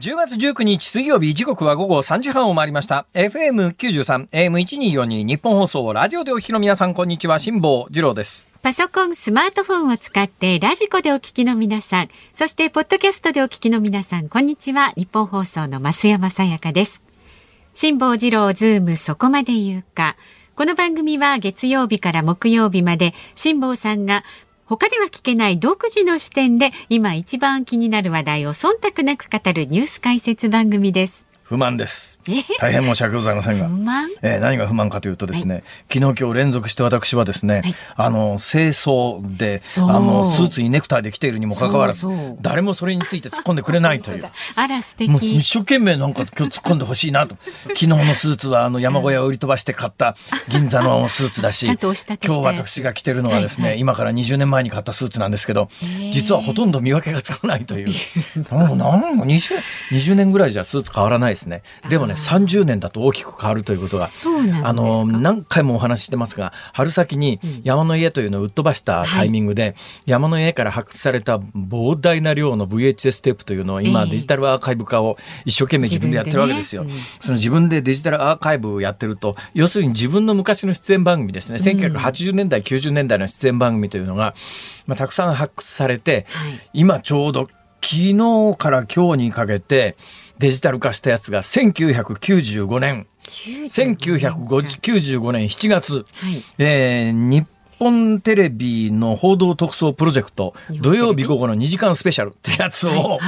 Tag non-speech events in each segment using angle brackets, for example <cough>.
10月19日水曜日時刻は午後3時半を回りました。FM93、AM1242 日本放送ラジオでお聞きの皆さんこんにちは、辛坊治郎です。パソコン、スマートフォンを使ってラジコでお聞きの皆さん、そしてポッドキャストでお聞きの皆さん、こんにちは、ニッポン放送の増山さやかです。辛坊治郎ズームそこまで言うか。この番組は月曜日から木曜日まで辛坊さんが他では聞けない独自の視点で今一番気になる話題を忖度なく語るニュース解説番組です。不満です。大変申し訳ございませんが、えー、何が不満かというとですね、はい、昨日今日連続して私はですね、はい、あの清掃であのスーツにネクタイで来ているにもかかわらず誰もそれについて突っ込んでくれないという。<laughs> あら素敵もう一生懸命なんか今日突っ込んでほしいなと。<laughs> 昨日のスーツはあの山小屋を売り飛ばして買った銀座のスーツだし今日私が着てるのはですね、はいはい、今から20年前に買ったスーツなんですけど実はほとんど見分けがつかないという。<laughs> もう何 20, 20年ぐらいじゃスーツ変わらないですね。でもね30年だと大きく変わるということがあの何回もお話ししてますが春先に山の家というのを売っ飛ばしたタイミングで、はい、山の家から発掘された膨大な量の VHS テープというのを今、デジタルアーカイブ化を一生懸命自分でやってるわけですよ。ねうん、その自分でデジタルアーカイブをやってると要するに自分の昔の出演番組ですね、1980年代90年代の出演番組というのが、まあ、たくさん発掘されて、はい、今ちょうど昨日から今日にかけてデジタル化したやつが1995年。1995年。7月、はい、えー、日本テレビの報道特捜プロジェクト土曜日午後の2時間スペシャルってやつを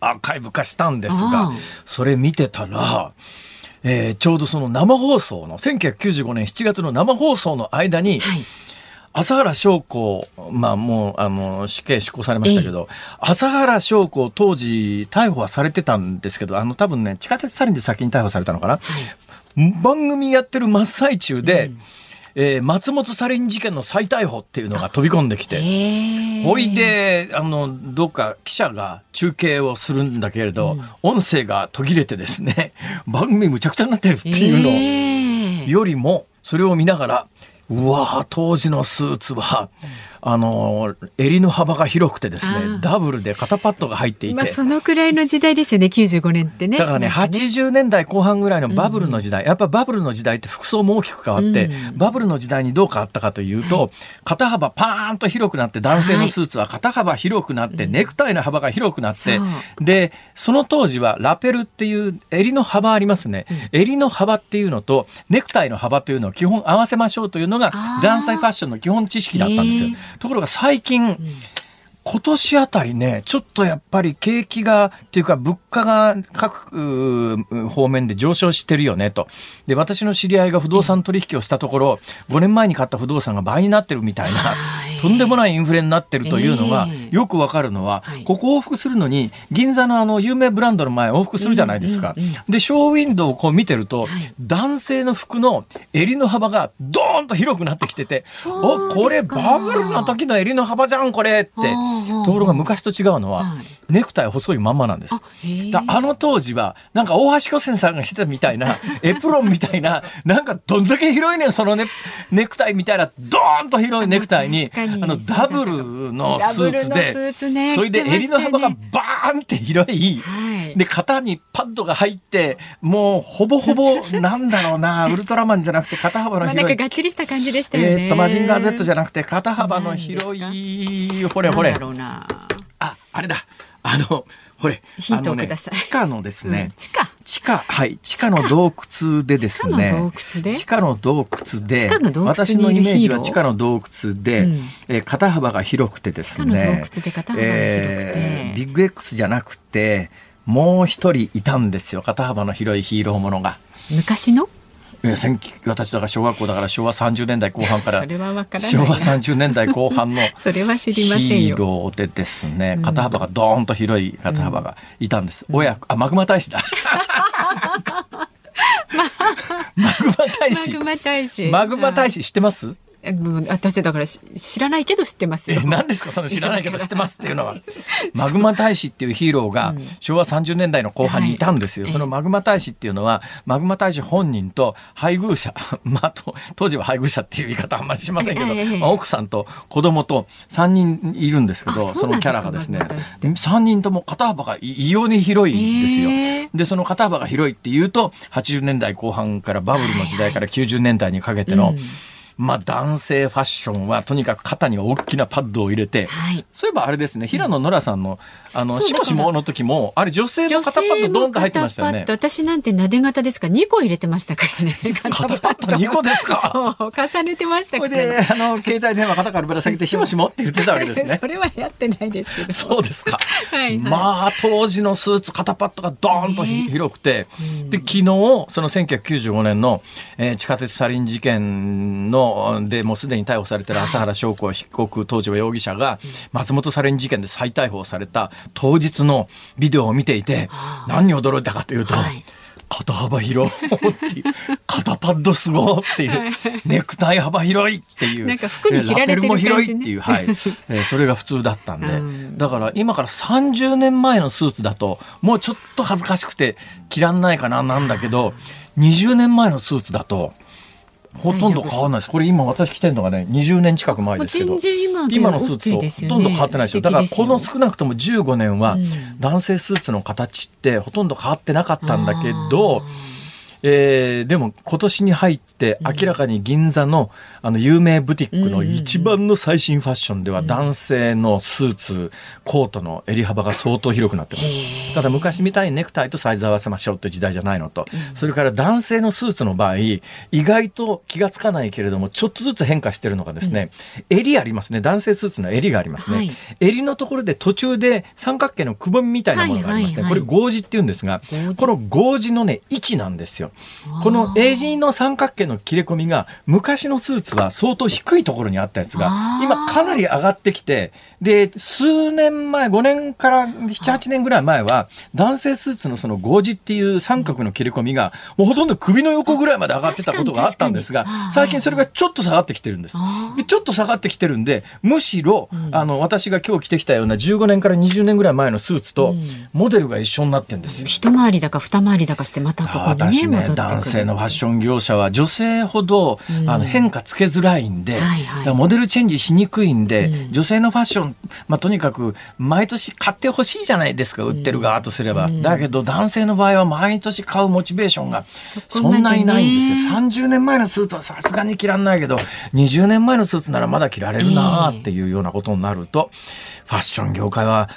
アーカイブ化したんですが、それ見てたら、えー、ちょうどその生放送の1995年7月の生放送の間に、はい朝原将子、まあもう、あの、死刑執行されましたけど、朝原将子当時逮捕はされてたんですけど、あの多分ね、地下鉄サリンで先に逮捕されたのかな。はい、番組やってる真っ最中で、うん。えー、松本サリン事件の再逮捕っていうのが飛び込んできて、ほいで、あの、どっか記者が中継をするんだけれど、うん、音声が途切れてですね、<laughs> 番組むちゃくちゃになってるっていうのよりも、それを見ながら、うわ当時のスーツは、あの襟の幅が広くてですねダブルで肩パッドが入っていて、まあ、そのくらいの時代ですよね95年ってね。だからねね。80年代後半ぐらいのバブルの時代、うん、やっぱバブルの時代って服装も大きく変わって、うん、バブルの時代にどう変わったかというと、はい、肩幅パーンと広くなって男性のスーツは肩幅広くなって、はい、ネクタイの幅が広くなって、う。ん、でその当時はラペルっていう襟の幅ありますね、襟の幅っていうのとネクタイの幅というのを基本合わせましょうというのが男性ファッションの基本知識だったんですよ。ところが最近、今年あたりね、ちょっとやっぱり景気が、っていうか物価が各方面で上昇してるよねと。で、私の知り合いが不動産取引をしたところ、5年前に買った不動産が倍になってるみたいな、とんでもないインフレになってるというのが、よくわかるのは、ここ往復するのに、銀座のあの有名ブランドの前往復するじゃないですか。で、ショーウィンドウをこう見てると、男性の服の襟の幅がドーンと広くなってきてて、お、これバブルの時の襟の幅じゃん、これって。ところが昔と違うのは、ネクタイ細いまんまなんです。ああの当時はなんか大橋巨泉さんがしてたみたいな <laughs> エプロンみたいななんかどんだけ広いねんそのネネクタイみたいなドーンと広いネクタイにあのダブルのスーツで、ね、それで襟の幅がバーンって広い、はい、で肩にパッドが入ってもうほぼほぼなんだろうなウルトラマンじゃなくて肩幅の広い、まあ、なんかがっちりした感じでしたよね。えー、っとマジンガー Z じゃなくて肩幅の広いほれほれ。ああれだ。あのほれあのね地下のですね、うん、地下。地下はい地下の洞窟でですね地下の洞窟で？私のイメージは地下の洞窟で、うん、えー、肩幅が広くてですねえー、ビッグ X じゃなくてもう一人いたんですよ。肩幅の広いヒーローものが。昔の？私だから小学校だから昭和30年代後半から昭和30年代後半の <laughs> それは知りませんヒーローでですね肩幅がドーンと広い肩幅がいたんです、うん、親あマグマ大使だ。<laughs> <laughs> マグマ大使。マグマ大使知ってます？私だからし知らないけど知ってますよ。え何ですか？その知らないけど知ってますっていうのは。マグマ大使っていうヒーローが昭和30年代の後半にいたんですよ、はい。そのマグマ大使っていうのはマグマ大使本人と配偶者 <laughs> まあと当時は配偶者っていう言い方あんまりしませんけど、ええまあ奥さんと子供と3人いるんですけあどそのキャラがですねマグマ大使って。3人とも肩幅が異様に広いんですよ。でその肩幅が広いっていうと80年代後半からバブルの時代から90年代にかけての、うんまあ男性ファッションはとにかく肩に大きなパッドを入れて、はい。そういえばあれですね平野ノラさんのあのしもしもの時もあれ女性の肩パッドドンと入ってましたよね。私なんてなで型ですか？ら2個入れてましたからね。肩パッド <laughs> 2個ですか？重ねてましたこから、れであの携帯電話肩からぶら下げてしもしもって言ってたわけですね。<laughs> それはやってないですけど。そうですか。はいはい。まあ当時のスーツ肩パッドがドーンとひね。広くて、で昨日その1995年の、えー地下鉄サリン事件のでもうすでに逮捕されてる朝原翔子被告当時は容疑者が松本サリン事件で再逮捕された当日のビデオを見ていて何に驚いたかというと。はい。肩幅広っていう肩パッドすごっていうネクタイ幅広いっていうなんか服に着られてるラペルも広いっていう、はい。<laughs> えーそれが普通だったんで、うん。だから今から30年前のスーツだともうちょっと恥ずかしくて着らんないかななんだけど20年前のスーツだとほとんど変わらないです。これ今私着てるのがね20年近く前ですけど。今で今のスーツとほとんど変わってないですよだからこの少なくとも15年はうん。男性スーツの形ってほとんど変わってなかったんだけど、えーでも今年に入って明らかに銀座のあの有名ブティックの一番の最新ファッションでは男性のスーツコートの襟幅が相当広くなってます。ただ昔みたいにネクタイとサイズ合わせましょうっていう時代じゃないのと、それから男性のスーツの場合意外と気がつかないけれどもちょっとずつ変化してるのがですね、襟ありますね。男性スーツの襟がありますね、はい。襟のところで途中で三角形のくぼみみたいなものがありますね、これ合字って言うんですがこの合字のね位置なんですよこの襟の三角形の切れ込みが昔のスーツは相当低いところにあったやつが今かなり上がってきてで数年前5年から78年ぐらい前は男性スーツのその合字っていう三角の切れ込みがもうほとんど首の横ぐらいまで上がってたことがあったんですが最近それがちょっと下がってきてるんです。ちょっと下がってきてるんでむしろ、あの私が今日着てきたような15年から20年ぐらい前のスーツとモデルが一緒になってるんですよ。一回りだか二回りだかしてまたここねね男性のファッション業者は女性ほど、あの変化つけづらいんで、はいはい。モデルチェンジしにくいんで、うん。女性のファッション、まあ、とにかく毎年買ってほしいじゃないですか売ってる側とすれば、だけど男性の場合は毎年買うモチベーションがそんなにないんですよ。30年前のスーツはさすがに着らんないけど20年前のスーツならまだ着られるなっていうようなことになると、ファッション業界は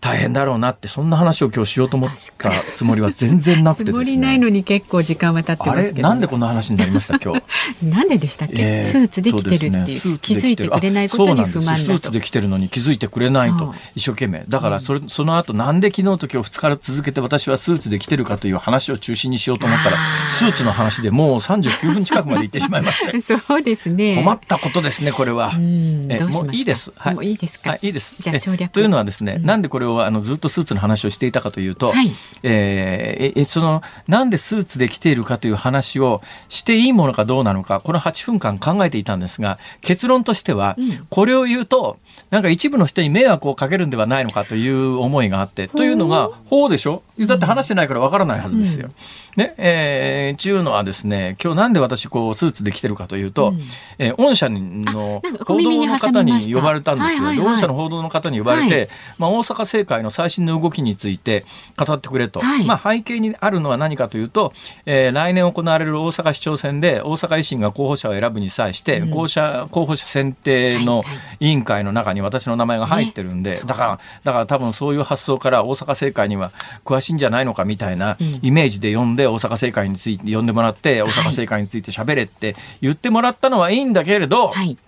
大変だろうなってそんな話を今日しようと思ったつもりは全然なくてですね。つもりないのに結構時間は経ってますけどなんでこんな話になりました今日？<laughs> なんででしたっけ、えースーツできてるっていうね気づいてくれないことに不あそうなんですスー満だとツで来てるのに気づいてくれないと。一生懸命。だからそれ、その後なんで昨日と今日2日続けて私はスーツで来てるかという話を中心にしようと思ったらスーツの話でもう <laughs> 39分近くまで行ってしまいまして。そうですね。困ったことですねこれは。うん。えどうしますかもういいです。はい、もういいですか？はい、いいです。じゃあ省略。えというのはですね、なんでこれをあのずっとスーツの話をしていたかというと、はい。えーえそのなんでスーツで着ているかという話をしていいものかどうなのかこの8分間考えていたんですが結論としては、うん。これを言うとなんか一部の人に迷惑をかけるんではないのかという思いがあってというのが法でしょ？だって話してないからわからないはずですよ。ねえー、ちゅうのはですね今日なんで私こうスーツで着てるかというと、うん。えー御社の報道の方に呼ばれたんですよ。はいはいはいで御社の報道の方に呼ばれて、はい。まあ、大阪政界の最新の動きについて語ってくれと、はい。まあ、背景にあるのは何かというと、えー来年行われる大阪市長選で大阪維新が候補者を選ぶに際して、候補者候補者選定の委員会の中に私の名前が入ってるんで、ね。だからだから多分そういう発想から大阪政界には詳しいんじゃないのかみたいなイメージで呼んで大阪政界について呼んでもらって大阪政界について喋れって言ってもらったのはいいんだけれど、はい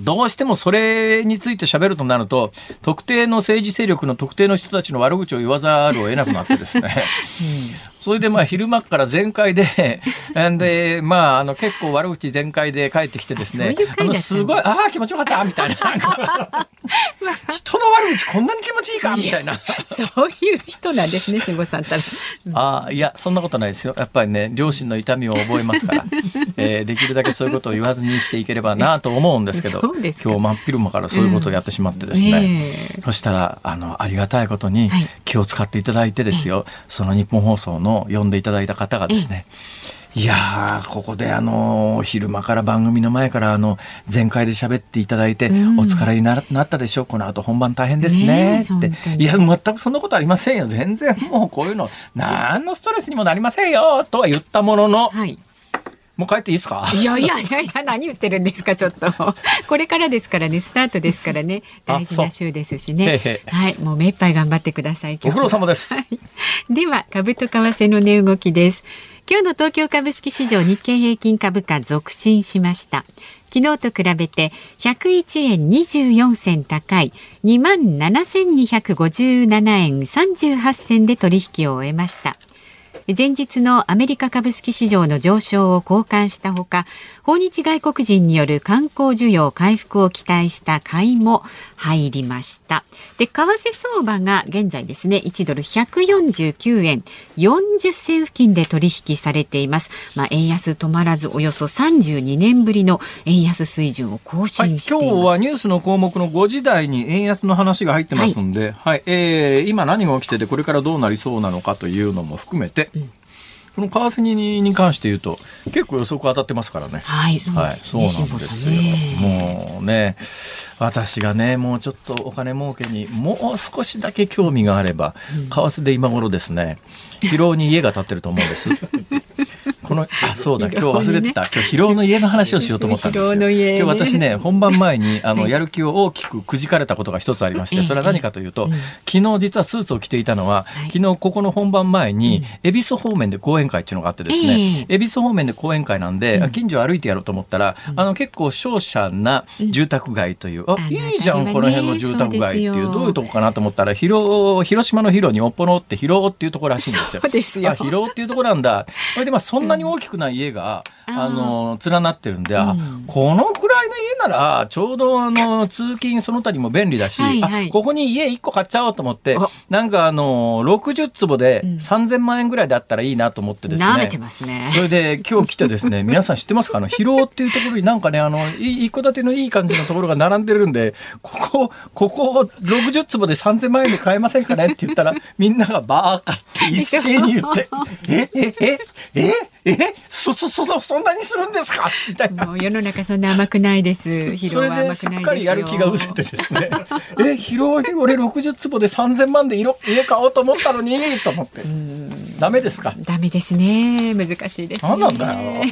どうしてもそれについて喋るとなると、特定の政治勢力の特定の人たちの悪口を言わざるを得なくなってですね、<laughs> それでまあ昼間から全開で、<laughs> で、まあ、あの結構悪口全開で帰ってきてですね、あの？すごい、ああ、気持ちよかったみたいな。<laughs> 人の悪口こんなに気持ちいいかみたいな。そういう人なんですね、辛坊さん。たら。ああ、いや、そんなことないですよ。やっぱりね、両親の痛みを覚えますから、<laughs> えー、できるだけそういうことを言わずに生きていければなと思うんですけど、今日真っ昼間からそういうことをやってしまってですね、うんえ。ー、そしたら、あの、ありがたいことに気を使っていただいてですよ、はい、その日本放送の呼んでいただいた方がですね、いやここであの昼間から番組の前からあの全開で喋っていただいて、お疲れになったでしょう。この後本番大変ですね。って。いや全くそんなことありませんよ。全然もうこういうの何のストレスにもなりませんよ。とは言ったものの、はい、もう帰っていいですか？いやいやいやいや何言ってるんですかちょっと。<laughs> これからですからねスタートですからね。大事な週ですしね。はい。もう目いっぱい頑張ってくださいご苦労様です、では株と為替の値動きです。今日の東京株式市場日経平均株価続伸しました。昨日と比べて101円24銭高い2万7257円38銭で取引を終えました前日のアメリカ株式市場の上昇を好感したほか訪日外国人による観光需要回復を期待した買いも入りました。で為替相場が現在ですね1ドル149円40銭付近で取引されています。まあ円安止まらずおよそ32年ぶりの円安水準を更新しています、はい、今日はニュースの項目の5時台に円安の話が入ってますんで、はい、はい、えー、今何が起きててこれからどうなりそうなのかというのも含めて、うんこの為替にに関して言うと結構予測当たってますからね。はい、はい、そうなんですよ。もうね、私がね、もうちょっとお金儲けにもう少しだけ興味があれば、為替で今頃ですね、疲労に家が建ってると思うんです。このあそうだ今日忘れてた、今日疲労の家の話をしようと思ったんですよ。今日私ね本番前にあのやる気を大きくくじかれたことが一つありまして、それは何かというと、昨日実はスーツを着ていたのは、昨日ここの本番前に恵比寿方面で講演会っていうのがあってですね、恵比寿方面で講演会なんで、近所歩いてやろうと思ったら、あの結構商社な住宅街という、あいいじゃんこの辺の住宅街っていうどういうとこかなと思ったら広広島の広におっぽろって広っていうところらしいんですよ。そうですよ。あ広っていうところなんだ。それでまあそんなに大きくない家が、あの連なってるんで、あこのくらいの家ならちょうどあの通勤その他にも便利だし、ここに家1個買っちゃおうと思ってなんかあの60坪で3000万円ぐらいだったらいいなと思ってですね、ね、それで今日来てですね <laughs> 皆さん知ってますか？あの広尾っていうところになんかねあの一戸建てのいい感じのところが並んでるんでここここ60坪で3000万円で買えませんかね？って言ったらみんながバーカって一斉に言って <laughs> えええええ？そそそそんなにするんですか？みたいな。世の中そんな甘くないです。それですっかりやる気が失せてですね。え、広い俺60坪で3000万で色家買おうと思ったのにと思って。ダメですか？ダメですね。難しいです、ね。なんだよ。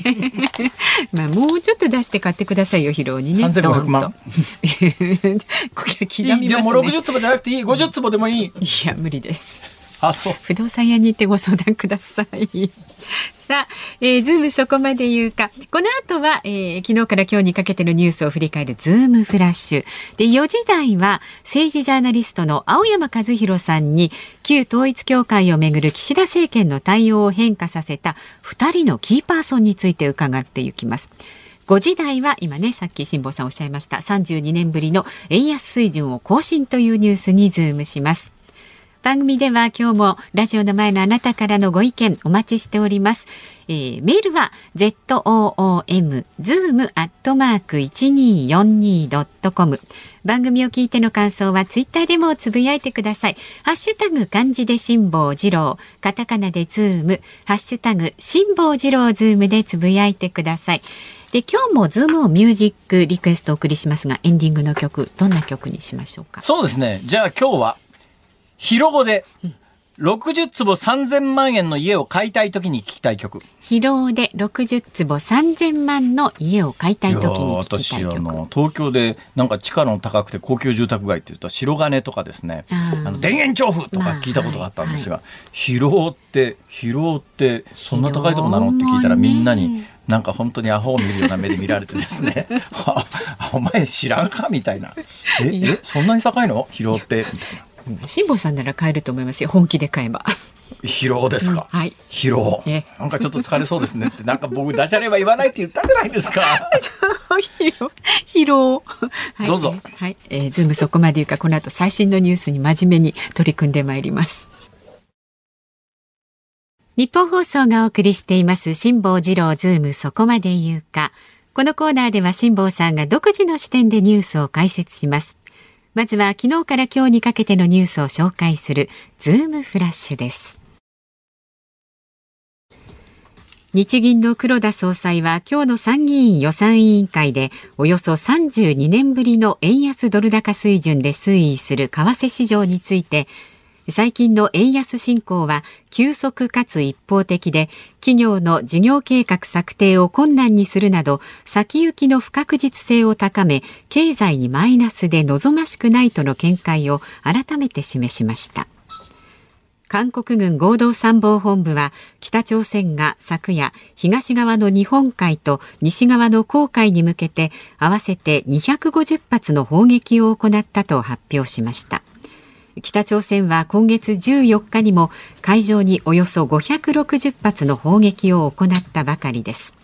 <laughs> まあもうちょっと出して買ってくださいよ広にね。三千五百万。<laughs> これ刻みますね。じゃあもう60坪じゃなくていい50坪でもいい。いや無理です。あそう。不動産屋に行ってご相談ください。<laughs> さあ、えー、ズームそこまで言うか。この後は、えー、昨日から今日にかけてのニュースを振り返るズームフラッシュ。で4時台は政治ジャーナリストの青山和弘さんに旧統一教会をめぐる岸田政権の対応を変化させた2人のキーパーソンについて伺っていきます。5時台は今ねさっき辛坊さんおっしゃいました32年ぶりの円安水準を更新というニュースにズームします。番組では今日もラジオの前のあなたからのご意見お待ちしております。えー、メールは zoom zoom アットマーク一二四二ドットコム。番組を聞いての感想はツイッターでもつぶやいてください。ハッシュタグ漢字で辛坊治郎、カタカナでズーム、ハッシュタグ辛坊治郎ズームでつぶやいてください。で今日もズームをミュージックリクエストお送りしますがエンディングの曲どんな曲にしましょうか？そうですね。じゃあ今日は広尾で、60坪3000万円の家を買いたい時に聞きたい曲。広尾で60坪3000万の家を買いたい時に聞きたい曲。私あの東京でなんか地価の高くて高級住宅街っていうと白金とかですね、あの田園調布とか聞いたことがあったんですが、はいはい、広尾って広尾ってそんな高いとこなのって聞いたらみんなに。なんか本当にアホを見るような目で見られてですね。<laughs> お前知らんかみたいな。ええそんなに高いの？広尾って。みたいな辛坊さんなら買えると思いますよ本気で買えば。疲労ですか、うんはい。広尾。えなんかちょっと疲れそうですねってなんか僕ダジャレは言わないって言ったじゃないですか。広 尾<laughs> 広尾、はい。どうぞ。はい、えー、ズームそこまで言うかこの後最新のニュースに真面目に取り組んでまいります。ニッポン放送がお送りしています辛坊治郎ズームそこまで言うか。このコーナーでは辛坊さんが独自の視点でニュースを解説しますまずは昨日から今日にかけてのニュースを紹介するズームフラッシュです。日銀の黒田総裁は今日の参議院予算委員会でおよそ32年ぶりの円安ドル高水準で推移する為替市場について最近の円安進行は急速かつ一方的で企業の事業計画策定を困難にするなど先行きの不確実性を高め経済にマイナスで望ましくないとの見解を改めて示しました。韓国軍合同参謀本部は北朝鮮が昨夜東側の日本海と西側の黄海に向けて合わせて250発の砲撃を行ったと発表しました。北朝鮮は今月14日にも海上におよそ560発の砲撃を行ったばかりです。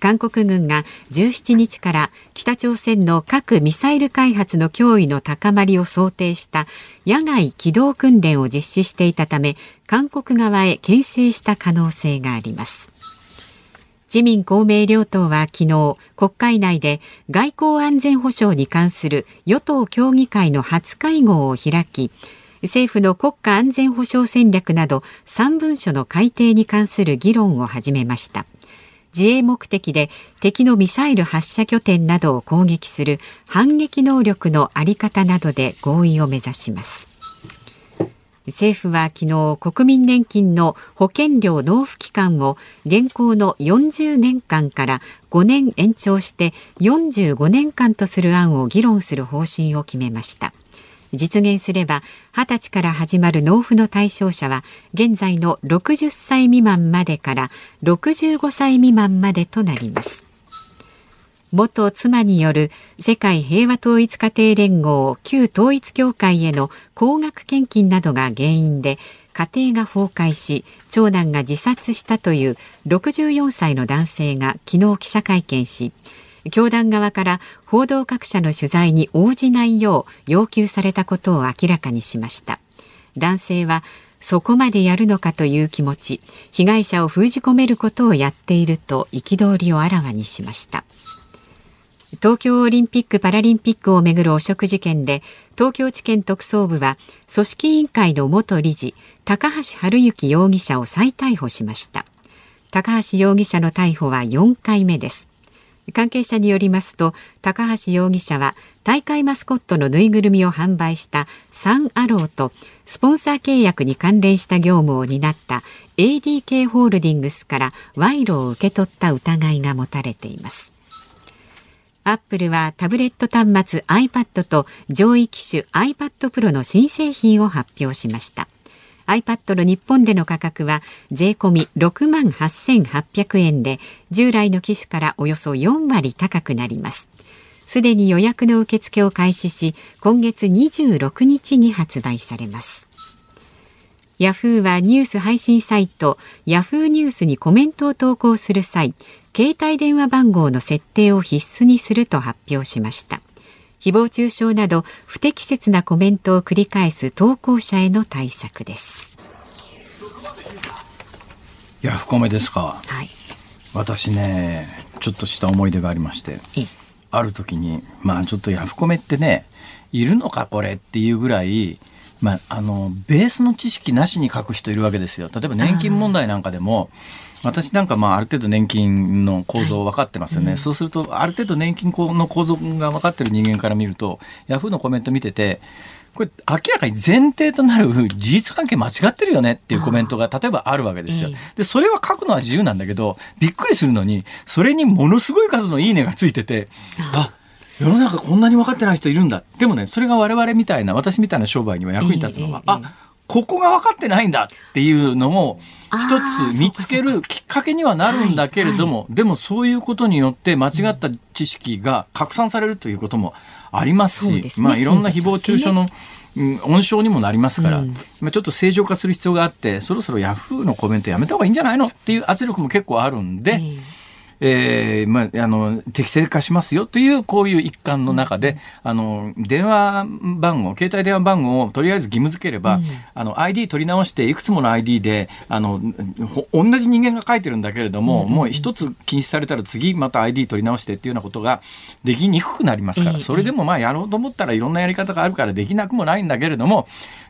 韓国軍が17日から北朝鮮の核・ミサイル開発の脅威の高まりを想定した野外機動訓練を実施していたため韓国側へ牽制した可能性があります。自民公明両党は昨日国会内で外交安全保障に関する与党協議会の初会合を開き政府の国家安全保障戦略など3文書の改定に関する議論を始めました。自衛目的で敵のミサイル発射拠点などを攻撃する反撃能力のあり方などで合意を目指します。政府は昨日国民年金の保険料納付期間を現行の40年間から5年延長して45年間とする案を議論する方針を決めました。実現すれば20歳から始まる納付の対象者は現在の60歳未満までから65歳未満までとなります。元妻による世界平和統一家庭連合旧統一教会への高額献金などが原因で家庭が崩壊し長男が自殺したという64歳の男性が昨日記者会見し教団側から報道各社の取材に応じないよう要求されたことを明らかにしました。男性はそこまでやるのかという気持ち被害者を封じ込めることをやっていると憤りをあらわにしました。東京オリンピック・パラリンピックをめぐる汚職事件で東京地検特捜部は組織委員会の元理事高橋治之容疑者を再逮捕しました。高橋容疑者の逮捕は4回目です。関係者によりますと高橋容疑者は大会マスコットのぬいぐるみを販売したサン・アローとスポンサー契約に関連した業務を担った ADK ホールディングスから賄賂を受け取った疑いが持たれています。アップルはタブレット端末 iPad と上位機種 iPad Pro の新製品を発表しました。iPad の日本での価格は税込み6万8800円で従来の機種からおよそ4割高くなります。すでに予約の受付を開始し今月26日に発売されます。ヤフーはニュース配信サイトヤフーニュースにコメントを投稿する際携帯電話番号の設定を必須にすると発表しました。誹謗中傷など不適切なコメントを繰り返す投稿者への対策です。ヤフコメですか。はい。私ねちょっとした思い出がありまして。えある時にまあちょっとヤフコメってねいるのかこれっていうぐらいまあ、あのベースの知識なしに書く人いるわけですよ。例えば年金問題なんかでも私なんかまあある程度年金の構造分かってますよね、はいうん、そうするとある程度年金の構造が分かってる人間から見るとヤフーのコメント見ててこれ明らかに前提となる事実関係間違ってるよねっていうコメントが例えばあるわけですよ。でそれは書くのは自由なんだけどびっくりするのにそれにものすごい数の「いいね」がついててあ世の中こんなに分かってない人いるんだ。でもねそれが我々みたいな私みたいな商売には役に立つのは、あここが分かってないんだっていうのを一つ見つけるきっかけにはなるんだけれども、でもそういうことによって間違った知識が拡散されるということもありますし、まあいろんな誹謗中傷のうん温床にもなりますから、まあちょっと正常化する必要があってそろそろヤフーのコメントやめた方がいいんじゃないのっていう圧力も結構あるんで。えええーまあ、あの適正化しますよというこういう一環の中で、あの電話番号携帯電話番号をとりあえず義務付ければ、あの ID 取り直していくつもの ID であのほ同じ人間が書いてるんだけれども、もう一つ禁止されたら次また ID 取り直してっていうようなことができにくくなりますから、ええ。それでもまあやろうと思ったらいろんなやり方があるからできなくもないんだけれども、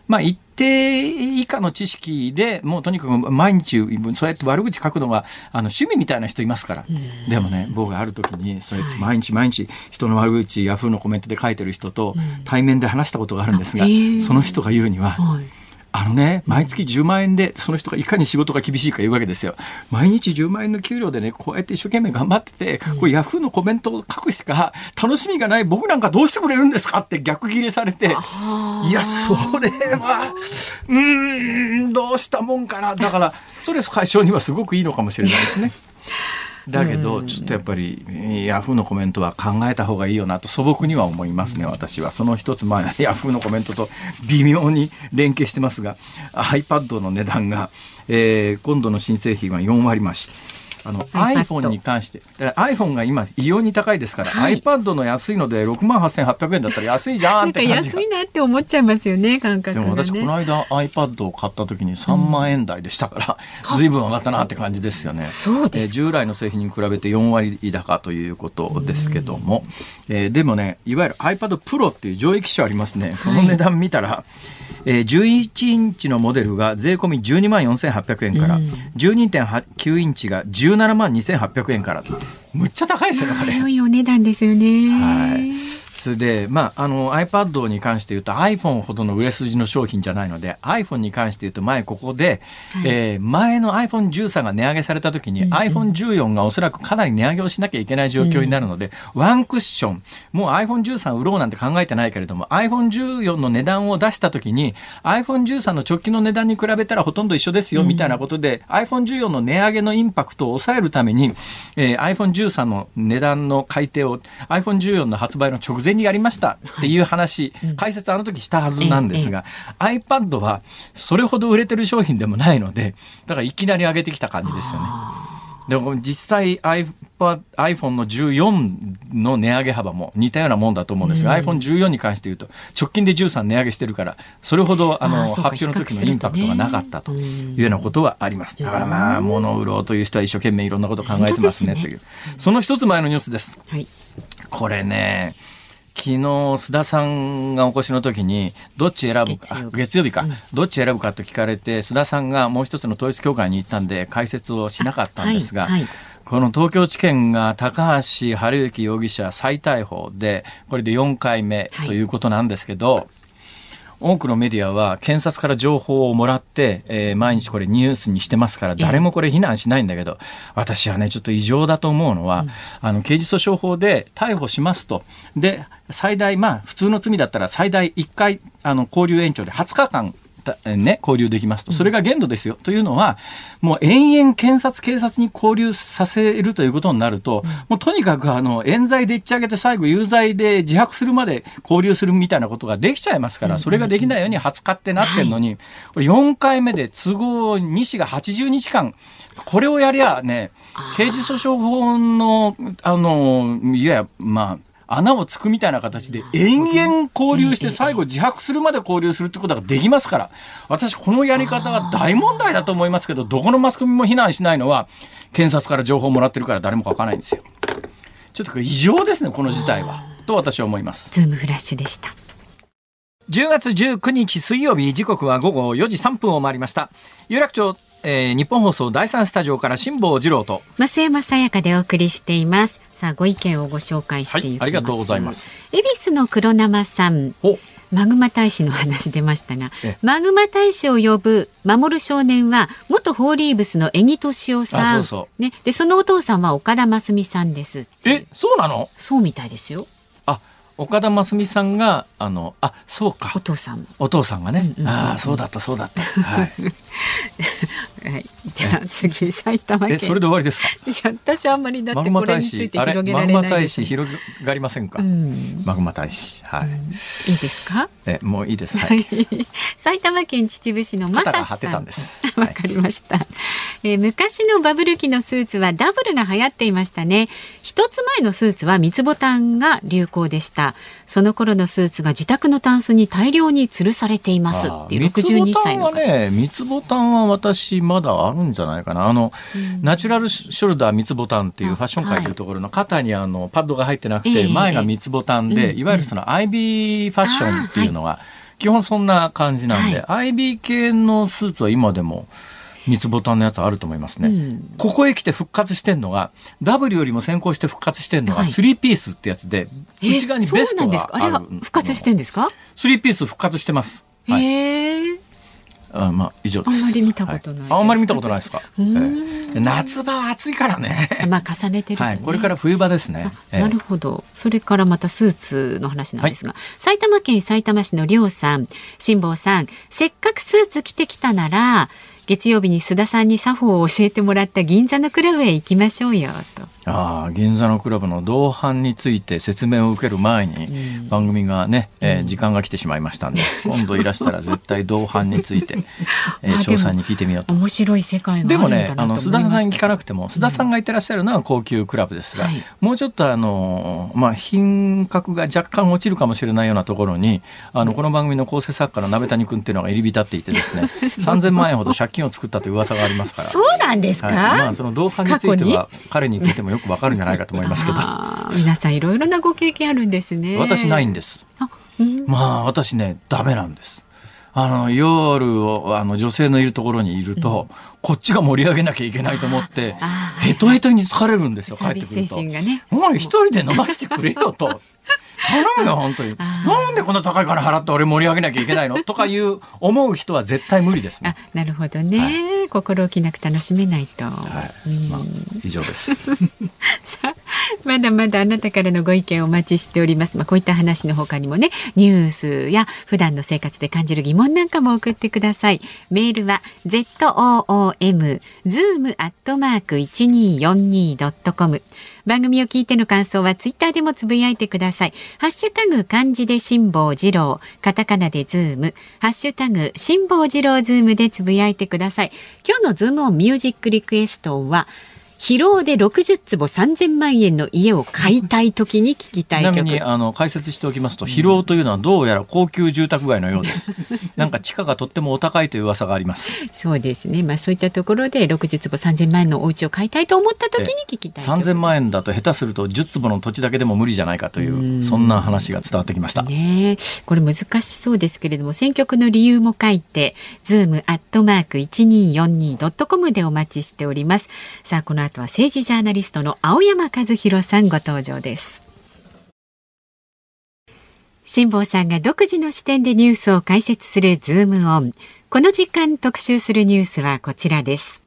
まあ、一定以下の知識でもうとにかく毎日そうやって悪口書くのがあの趣味みたいな人いますから、でもね僕がある時にそうやって毎日毎日人の悪口ヤフーのコメントで書いてる人と対面で話したことがあるんですが、その人が言うには、はいあのね、毎月10万円で、その人がいかに仕事が厳しいか言うわけですよ。毎日10万円の給料でね、こうやって一生懸命頑張ってて、これヤフーのコメントを書くしか楽しみがない僕なんかどうしてくれるんですかって逆ギレされて、いや、それは、うーん、どうしたもんかな。だから、ストレス解消にはすごくいいのかもしれないですね。<laughs> だけど、ちょっとやっぱり、ヤフーのコメントは考えた方がいいよなと素朴には思いますね、私は。その一つ前、<laughs> ヤフーのコメントと微妙に連携してますが、iPad の値段が、えー今度の新製品は4割増し。あの iPhone に関して。iPhone が今異様に高いですから、はい。iPad の安いので6万8800円だったら <laughs> 安いじゃなんって感じが。安いなって思っちゃいますよね感覚がね。でも私この間 iPad を買った時に3万円台でしたから、随分上がったなって感じですよね。そうですか。えー従来の製品に比べて4割高ということですけども、えーでもねいわゆる iPad Pro っていう上位機種ありますね、この値段見たら、えー11インチのモデルが税込み12万4800円から、12.9インチが17万2800円からむっちゃ高いですよねこれ。良いお値段ですよねはい。で、まあ、あの iPad に関して言うと iPhone ほどの売れ筋の商品じゃないので iPhone に関して言うと前ここで、えー前の iPhone13 が値上げされた時に、iPhone14 がおそらくかなり値上げをしなきゃいけない状況になるので、ワンクッションもう iPhone13 売ろうなんて考えてないけれども iPhone14 の値段を出した時に iPhone13 の直近の値段に比べたらほとんど一緒ですよみたいなことで、iPhone14 の値上げのインパクトを抑えるために、えー iPhone13 の値段の改定を iPhone14 の発売の直前にやりましたっていう話、解説あの時したはずなんですが、iPad はそれほど売れてる商品でもないのでだからいきなり上げてきた感じですよね。でも実際 iPhone の14の値上げ幅も似たようなもんだと思うんですが、iPhone14 に関して言うと直近で13値上げしてるからそれほどあの発表の時のインパクトがなかったというようなことはあります。だからまあ物を売ろうという人は一生懸命いろんなことを考えてますねという。その一つ前のニュースです。はい。これね昨日須田さんがお越しの時にどっち選ぶか月曜日。か、どっち選ぶかと聞かれて須田さんがもう一つの統一教会に行ったんで解説をしなかったんですが、はいはい。この東京地検が高橋治之容疑者再逮捕でこれで4回目ということなんですけど、多くのメディアは検察から情報をもらって、えー毎日これニュースにしてますから誰もこれ非難しないんだけど、私はねちょっと異常だと思うのは、あの刑事訴訟法で逮捕しますと。で最大まあ普通の罪だったら最大1回あの交留延長で20日間だ <laughs> ね、交留できますと。それが限度ですよ。というのは、もう延々検察、警察に交留させるということになると、もうとにかくあの、冤罪でっち上げて最後有罪で自白するまで交留するみたいなことができちゃいますから、それができないように20日ってなってんのに、これ4回目で都合2氏が80日間、これをやりゃね、刑事訴訟法の、あの、いやや、まあ、穴をつくみたいな形で延々交流して最後自白するまで交流するってことができますから私このやり方が大問題だと思いますけどどこのマスコミも非難しないのは検察から情報をもらってるから誰も書かないんですよ。ちょっと異常ですねこの事態はと私は思います。ズームフラッシュでした10月19日水曜日時刻は午後4時3分を回りました有楽町、えー日本放送第三スタジオから辛坊治郎と。増山さやかでお送りしています。さあご意見をご紹介していきます、はいありがとうございます。恵比寿の黒生さん。おマグマ大使の話出ましたがええ。マグマ大使を呼ぶ守る少年は元フォーリーブスの江木敏夫さん。あそうそね、でそのお父さんは岡田真澄さんです。えそうなの？そうみたいですよ。あ岡田真澄さんがあのあそうおか父さんも。お父さんがね、うんうんうんああそうだったそうだった。はい <laughs> <laughs> はい、じゃゃあ次埼玉県。えそれで終わりですか？いや私はあんまりだっマグマてこれについて広げらマグマ大れないです使広がりませんか、うん。マグマ大使はい、いいですか？えもういいです。ははい。い埼玉県秩父市のマサさん。わかりました、えー昔のバブル期のスーツはダブルが流行っていましたね。一つ前のスーツは三つボタンが流行でした。その頃のスーツが自宅のタンスに大量に吊るされています。っていう三つボ62タンは歳の方、ね三つボタンは私まだあるんじゃないかな。あの、ナチュラルショルダー三つボタンっていうファッション界というところの肩にあのパッドが入ってなくて、ええ前が三つボタンで、うんいわゆるその IB ファッションっていうのが基本そんな感じなんで、IB 系のスーツは今でも三つボタンのやつあると思いますね。うん。ここへ来て復活してんのが W よりも先行して復活してんのがはい。3ピースってやつで、え内側にベストそうなんですがあるか？あれは復活してんですか、3ピース復活してます。はい。へえあまあ以上です。あんまり見たことないはああんまり見たことないですか？ええで夏場は暑いからね。まあ重ねてると、ねはい、これから冬場ですね。ええなるほど。それからまたスーツの話なんですが、埼玉県埼玉市のりょうさん、辛坊さん、せっかくスーツ着てきたなら、月曜日に須田さんに作法を教えてもらった銀座のクラブへ行きましょうよと。ああ銀座のクラブの同伴について説明を受ける前に番組がね、えー時間が来てしまいましたんで、<laughs> 今度いらしたら絶対同伴について、<laughs> えー、詳細に聞いてみようと。面白い世界でもねあの須田さんに聞かなくても須田さんがいってらっしゃるのは高級クラブですが、はい。もうちょっとあの、まあ、品格が若干落ちるかもしれないようなところにあのこの番組の構成作家の鍋谷君っていうのが入り浸っていてですね <laughs> 3000万円ほど借金を作ったという噂がありますから。そうなんですか、はい、まあその同伴については彼に聞いてもよくわかるんじゃないかと思いますけど。皆さんいろいろなご経験あるんですね。私ないんです。あ、うん。まあ私ねダメなんです。あの夜をあの女性のいるところにいると、こっちが盛り上げなきゃいけないと思ってあー。ヘトヘトに疲れるんですよ帰ってくると。神がね。お前一人で飲ませてくれよと。<laughs> 頼むよ本当になんでこんな高い金払って俺盛り上げなきゃいけないの？<laughs> とかいう思う人は絶対無理ですねあ、なるほどね。心置きなく楽しめないと。はい、うんまあ以上です <laughs> さあまだまだあなたからのご意見をお待ちしております。まあ、こういった話の他にもね、ニュースや普段の生活で感じる疑問なんかも送ってください。メールは z o o m zoom アットマーク一二四二ドットコム。番組を聞いての感想はツイッターでもつぶやいてください。ハッシュタグ漢字で辛坊治郎、カタカナでズーム、ハッシュタグ辛坊治郎ズームでつぶやいてください。今日のズームオンミュージックリクエストは、広尾で60坪3000万円の家を買いたい時に聞きたい曲。ちなみにあの解説しておきますと広尾というのはどうやら高級住宅街のようです。<laughs> なんか地価がとってもお高いという噂があります。そうですね。まあそういったところで60坪3000万円のお家を買いたいと思った時に聞きたい曲。3000万円だと下手すると10坪の土地だけでも無理じゃないかというそんな話が伝わってきました、ねえ。これ難しそうですけれども選曲の理由も書いて zoom アットマーク 1242.com でお待ちしております。さあこの後は政治ジャーナリストの青山和弘さんご登場です。辛坊さんが独自の視点でニュースを解説するズームオン。この時間特集するニュースはこちらです。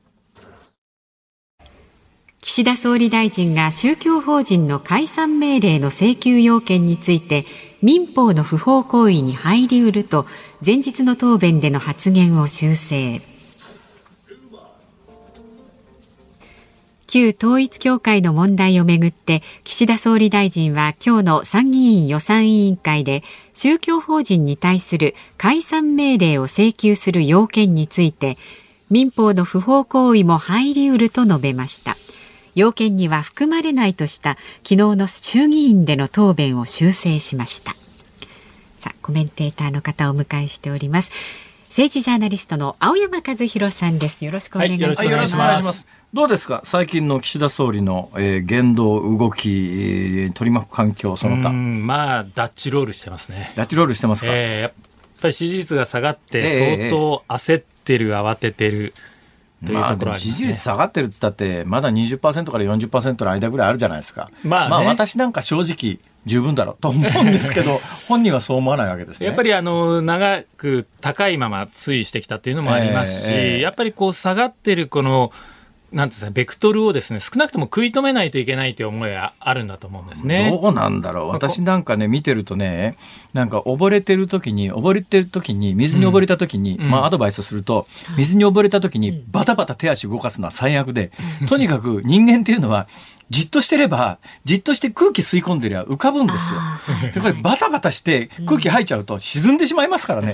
岸田総理大臣が宗教法人の解散命令の請求要件について民法の不法行為に入りうると前日の答弁での発言を修正。旧統一教会の問題をめぐって岸田総理大臣は今日の参議院予算委員会で宗教法人に対する解散命令を請求する要件について民法の不法行為も入りうると述べました。要件には含まれないとした昨日の衆議院での答弁を修正しました。さあコメンテーターの方をお迎えしております。政治ジャーナリストの青山和弘さんです。よろしくお願いします、はいどうですか？最近の岸田総理の、えー言動動き、えー取り巻く環境その他うんまあダッチロールしてますね。ラチロールしてますか、えーやっぱり支持率が下がっええて相当焦ってる、慌ててるというまあ、ところ支持。率下がってるっつったってまだ20%から40%の間ぐらいあるじゃないですか。まあね私なんか正直十分だろうと思うんですけど <laughs> 本人はそう思わないわけですね。やっぱりあの長く高いまま推移してきたっていうのもありますし、ええやっぱりこう下がってるこのなんていうんですか、ベクトルをですね、少なくとも食い止めないといけないという思いがあるんだと思うんですね。どうなんだろう。私なんかね見てるとねなんか溺れてる時に溺れてる時に水に溺れた時に、うん。まあアドバイスすると水に溺れた時にバタバタ手足動かすのは最悪で、とにかく人間っていうのはじっとしてればじっとして空気吸い込んでりゃ浮かぶんですよ。でこれバタバタして空気吐いちゃうと沈んでしまいますからね。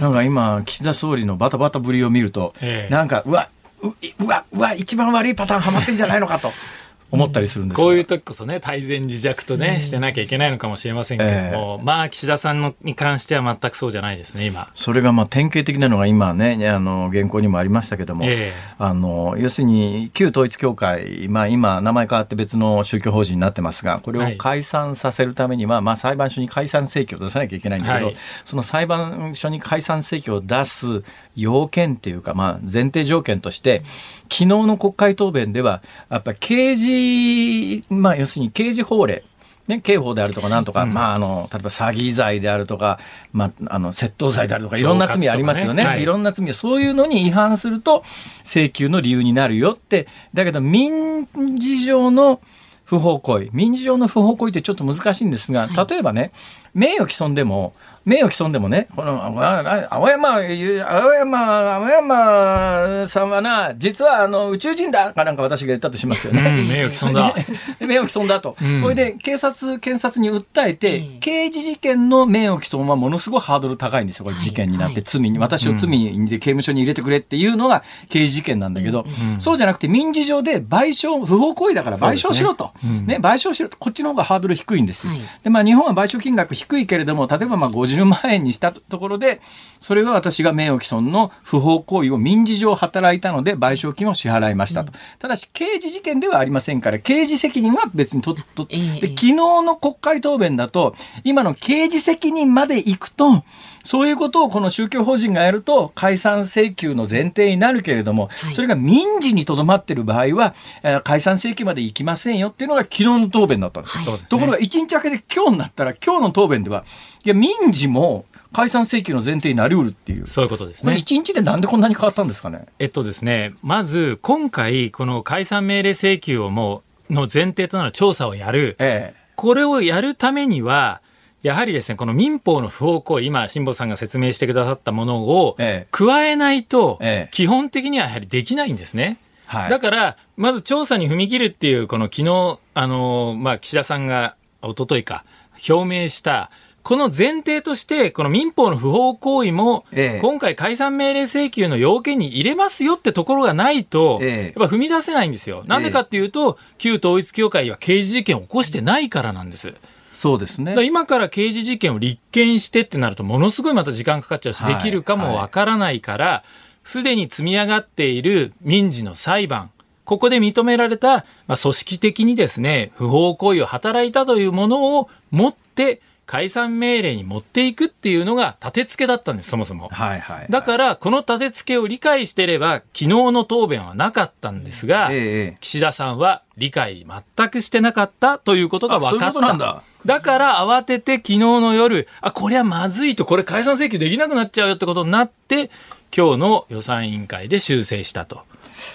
なんか今岸田総理のバタバタぶりを見ると、ええ。なんかうわううわうわ一番悪いパターンはまってんじゃないのかと。<laughs> 思ったりするんですよ。こういう時こそね、大前自弱とね、してなきゃいけないのかもしれませんけども、まあ、岸田さんのに関しては全くそうじゃないですね、今。それがまあ典型的なのが今ね、あの、原稿にもありましたけども、ええ。あの、要するに旧統一教会、まあ今名前変わって別の宗教法人になってますが、これを解散させるためには、まあ裁判所に解散請求を出さなきゃいけないんだけど、はい。その裁判所に解散請求を出す要件っていうか、まあ前提条件として、昨日の国会答弁では、やっぱり刑事、まあ要するに刑事法令、ね、刑法であるとかなんとか、まあ、あの、例えば詐欺罪であるとか、まあ、あの、窃盗罪であるとか、いろんな罪ありますよね。ね。はい。いろんな罪、そういうのに違反すると、請求の理由になるよって、だけど、民事上の不法行為、民事上の不法行為ってちょっと難しいんですが、例えばね、名誉毀損でも、名誉毀損でもね、この、青山、青山、青山さんはな、実はあの宇宙人だかなんか私が言ったとしますよね。うん、名誉毀損だ。で <laughs> 名誉毀損だと、うん。これで警察、検察に訴えて、ええ刑事事件の名誉毀損はものすごいハードル高いんですよ、これ、事件になって、はい。罪に、私を罪にで刑務所に入れてくれっていうのが刑事事件なんだけど、そうじゃなくて、民事上で賠償、不法行為だから賠償しろと、ねうん。ね賠償しろと、こっちの方がハードル低いんですよ。はい。でまあ、日本は賠償金額低いけれども、例えばまあ50万円にしたところで、それは私が名誉毀損の不法行為を民事上働いたので、賠償金を支払いましたと。ただし、刑事事件ではありませんから、刑事責任は別にととええで昨日の国会答弁だと、今の刑事責任まで行くと、そういうことをこの宗教法人がやると、解散請求の前提になるけれども、はいそれが民事にとどまっている場合は、えー解散請求まで行きませんよっていうのが昨日の答弁だったんですよ。そうですねところが、一日明けで今日になったら、今日の答弁では、いや、民事も解散請求の前提になりうるっていう。そういうことですね。一日でなんでこんなに変わったんですかね？えっとですね、まず、今回、この解散命令請求をもう、の前提となる調査をやる。ええ。これをやるためには、やはりですね、この民法の不法行為、今、辛坊さんが説明してくださったものをええ、加えないとええ、基本的にはやはりできないんですね。はい。だから、まず調査に踏み切るっていう、この昨日、あの、まあ、岸田さんが、一昨日か、表明した、この前提として、この民法の不法行為も、ええ今回解散命令請求の要件に入れますよってところがないと、ええやっぱ踏み出せないんですよ。なんでかっていうと、旧統一教会は刑事事件を起こしてないからなんです。そうですね。今から刑事事件を立件してってなると、ものすごいまた時間かかっちゃうし、はいできるかもわからないから、すでに積み上がっている民事の裁判、ここで認められた、まあ、組織的にですね、不法行為を働いたというものを持って、解散命令に持っていくっていうのが立て付けだったんです、そもそも。はいはい。だから、この立て付けを理解してれば、昨日の答弁はなかったんですが、ええええ岸田さんは理解全くしてなかったということが分かった。ういうことなんだだから慌てて昨日の夜、あ、これはまずいと、これ解散請求できなくなっちゃうよってことになって、今日の予算委員会で修正したと。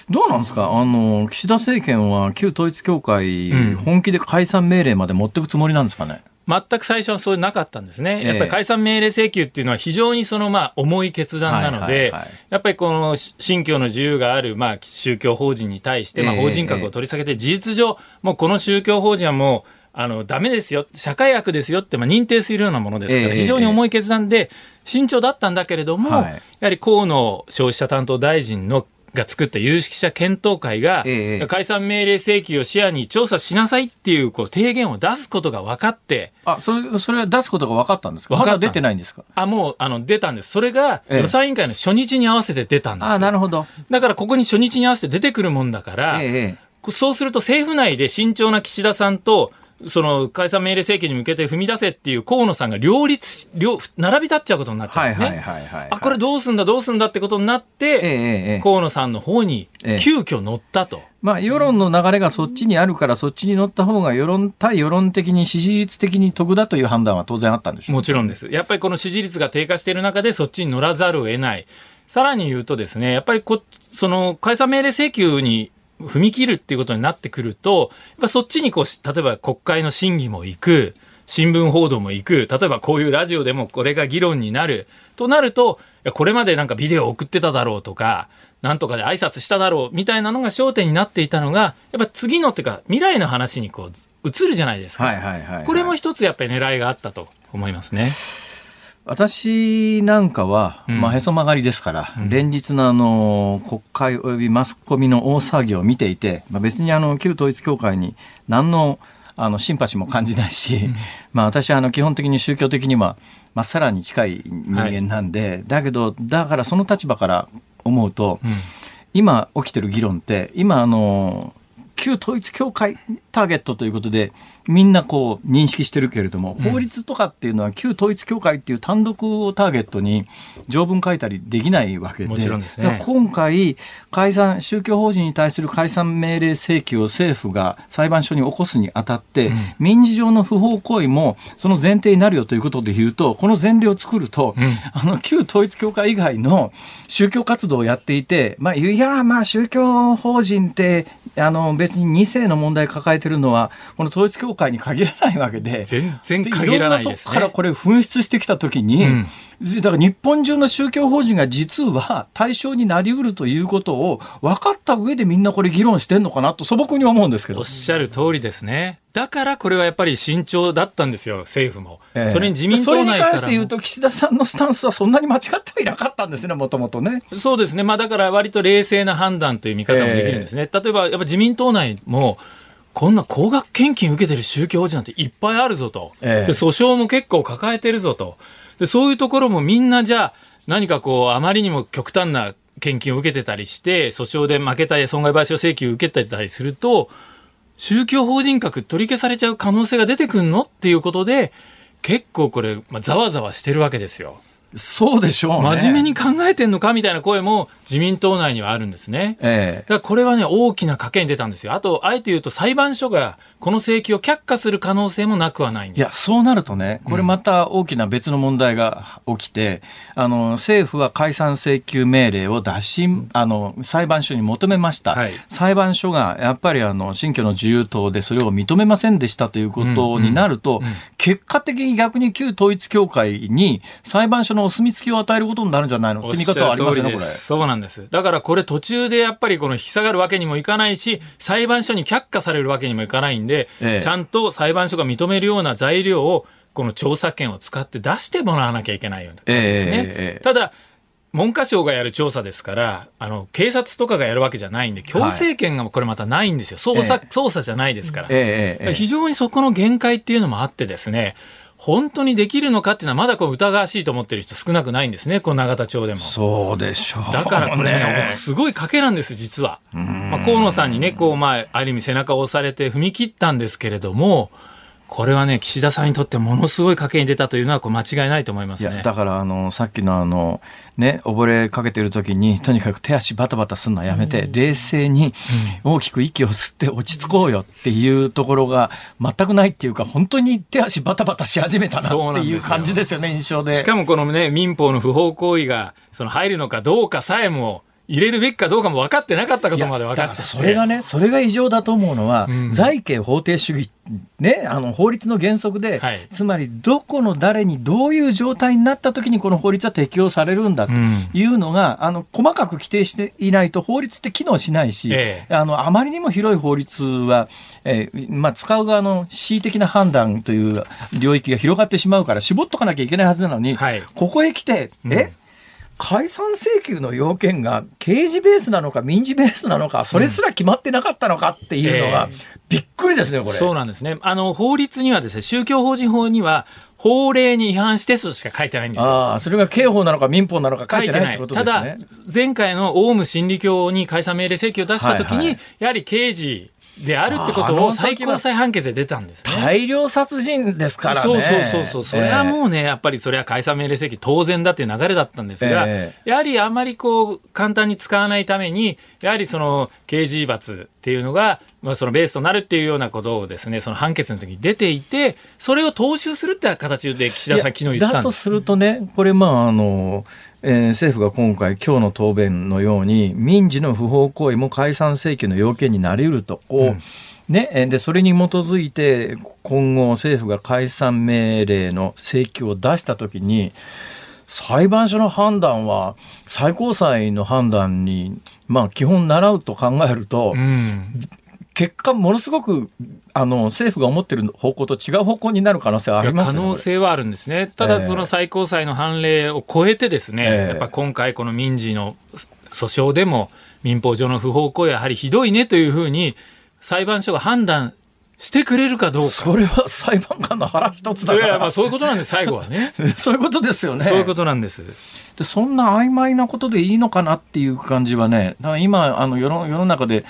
どうなんですか？あの、岸田政権は旧統一教会、うん本気で解散命令まで持っていくつもりなんですかね？全く最初はそうなかったんですね。ええ。やっぱり解散命令請求っていうのは非常にそのまあ重い決断なのはいでやっぱりこの信教の自由があるまあ宗教法人に対して法人格を取り下げて事実上もうこの宗教法人はもうあのダメですよ、社会悪ですよってまあ認定するようなものですからええ非常に重い決断で慎重だったんだけれども、はい。やはり河野消費者担当大臣のが作った有識者検討会が、ええ解散命令請求を視野に調査しなさいっていうこう提言を出すことが分かって、あ、それ、それは出すことが分かったんですか？分かったまだ出てないんですか？あ、もう、あの、出たんです。それが、ええ予算委員会の初日に合わせて出たんですよ。あ、なるほど。だから、ここに初日に合わせて出てくるもんだから、ええそうすると政府内で慎重な岸田さんと、その解散命令請求に向けて踏み出せっていう河野さんが両立し、両、並び立っちゃうことになっちゃうんですね。あ、これどうすんだ、どうすんだってことになって、えええ河野さんの方にええ急遽乗ったと。まあ、世論の流れがそっちにあるから、そっちに乗った方が世論、対世論的に支持率的に得だという判断は当然あったんでしょう。もちろんです。やっぱりこの支持率が低下している中でそっちに乗らざるを得ない。さらに言うとですね、やっぱりこ、その解散命令請求に踏み切るっていうことになってくると、やっぱそっちにこう、例えば国会の審議も行く、新聞報道も行く、例えばこういうラジオでもこれが議論になる、となると、これまでなんかビデオ送ってただろうとか、なんとかで挨拶しただろうみたいなのが焦点になっていたのが、やっぱ次のっていうか、未来の話にこう、移るじゃないですか。これも一つやっぱり狙いがあったと思いますね。私なんかは、うん。まあ、へそ曲がりですから、うん。連日のあの国会およびマスコミの大騒ぎを見ていて、まあ、別にあの旧統一教会に何のあのシンパシーも感じないし、まあ、私はあの基本的に宗教的にはまっさらに近い人間なんで、だけどだからその立場から思うと、うん。今起きてる議論って今あの旧統一教会ターゲットということでみんなこう認識してるけれども、法律とかっていうのは旧統一教会っていう単独をターゲットに条文書いたりできないわけでもちろんですね。今回解散宗教法人に対する解散命令請求を政府が裁判所に起こすにあたって、うん。民事上の不法行為もその前提になるよということで言うとこの前例を作ると、うん。あの旧統一教会以外の宗教活動をやっていて、まあ、いや、まあ、宗教法人ってあの別に2世の問題抱えてるのはこの統一教会に限らないわけで。全然限らないですね。からこれ紛失してきたときに、うんだから日本中の宗教法人が実は対象になりうるということを分かった上でみんなこれ議論してんのかなと素朴に思うんですけどおっ。しゃる通りですね。だからこれはやっぱり慎重だったんですよ、政府も。ええそれに自民党内からも。それに関して言うと岸田さんのスタンスはそんなに間違ってはいなかったんですねもともとね。そうですね。まあだから割と冷静な判断という見方もできるんですね。例えばやっぱ自民党内も、こんな高額献金受けてる宗教法人なんていっぱいあるぞと。ええで訴訟も結構抱えてるぞと。でそういうところもみんなじゃあ何かこうあまりにも極端な献金を受けてたりして訴訟で負けたり損害賠償請求を受けてたりすると宗教法人格取り消されちゃう可能性が出てくるの？っていうことで結構これ、まあ、ざわざわしてるわけですよ。そうでしょうね。真面目に考えてんのかみたいな声も自民党内にはあるんですね。えだからこれはね、大きな賭けに出たんですよ。あと、あえて言うと裁判所がこの請求を却下する可能性もなくはないんいや、です。そうなるとね、これまた大きな別の問題が起きて、あの、政府は解散請求命令を出し、あの、裁判所に求めました。はい裁判所が、やっぱりあの、新居の自由党でそれを認めませんでしたということになると、うんうん結果的に逆に旧統一教会に裁判所のお墨付きを与えることになるんじゃないの？って見方はありますよね、これ。そうなんです。だからこれ途中でやっぱりこの引き下がるわけにもいかないし、裁判所に却下されるわけにもいかないんで、ええちゃんと裁判所が認めるような材料をこの調査権を使って出してもらわなきゃいけないようなんですね。えただ、文科省がやる調査ですから、あの、警察とかがやるわけじゃないんで、強制権がこれまたないんですよ。捜査、ええ捜査じゃないですから。え非常にそこの限界っていうのもあってですね、本当にできるのかっていうのはまだこう疑わしいと思ってる人少なくないんですね、この永田町でも。そうでしょう、ね。だからこれね、僕すごい賭けなんです、実は。まあ、河野さんにね、こう、まあ、ある意味背中を押されて踏み切ったんですけれども、これはね、岸田さんにとってものすごい賭けに出たというのは間違いないと思いますね。だからあのさっきのあのね溺れかけてる時にとにかく手足バタバタするのはやめて、冷静に大きく息を吸って落ち着こうよっていうところが全くないっていうか本当に手足バタバタし始めたなっていう感じですよね印象で。しかもこのね、民法の不法行為が、その入るのかどうかさえも、入れるべきかどうかも分かってなかったことまで分かっちゃって。それがね、それが異常だと思うのは、うん。財形法定主義、ね、あの法律の原則で、はい。つまりどこの誰にどういう状態になった時にこの法律は適用されるんだとうん。いうのが、あの細かく規定していないと法律って機能しないし、え。あのあまりにも広い法律は、えーまあ、使う側の恣意的な判断という領域が広がってしまうから絞っとかなきゃいけないはずなのに、はい。ここへ来て、え？解散請求の要件が刑事ベースなのか民事ベースなのかそれすら決まってなかったのかっていうのが、ええびっくりですねこれ。そうなんですね。あの、法律にはですね、宗教法人法には、法令に違反してとしか書いてないんですよ。ああそれが刑法なのか民法なのか書いてないってことですたね。だ、前回のオウム真理教に解散命令請求を出したときに、はいはいやはり刑事であるってことを最高裁判決で出たんですね。大量殺人ですからね。そうそうそうそう。それはう、もうね、やっぱりそれは解散命令請求当然だっていう流れだったんですが、えやはりあんまりこう、簡単に使わないために、やはりその刑事罰っていうのが、まあ、そのベースとなるっていうようなことをですね、その判決の時に出ていて、それを踏襲するって形で岸田さん、昨日言ったんです。だとするとね、これ、まあ、あの、えー、政府が今回、今日の答弁のように、民事の不法行為も解散請求の要件になり得ると、こう、うん。ね、でそれに基づいて今後政府が解散命令の請求を出したときに裁判所の判断は最高裁の判断に、まあ、基本習うと考えると、うん、結果ものすごくあの政府が思ってる方向と違う方向になる可能性はあります、ね、可能性はあるんですね。ただその最高裁の判例を超えてですね、えー、やっぱ今回この民事の訴訟でも民法上の不法行為はやはりひどいねというふうに裁判所が判断してくれるかどうか。それは裁判官の腹一つだから。いや、まあそういうことなんです、最後はね。<laughs> そういうことですよね。そういうことなんです。でそんな曖昧なことでいいのかなっていう感じはね、だから今、あの世の世の中で、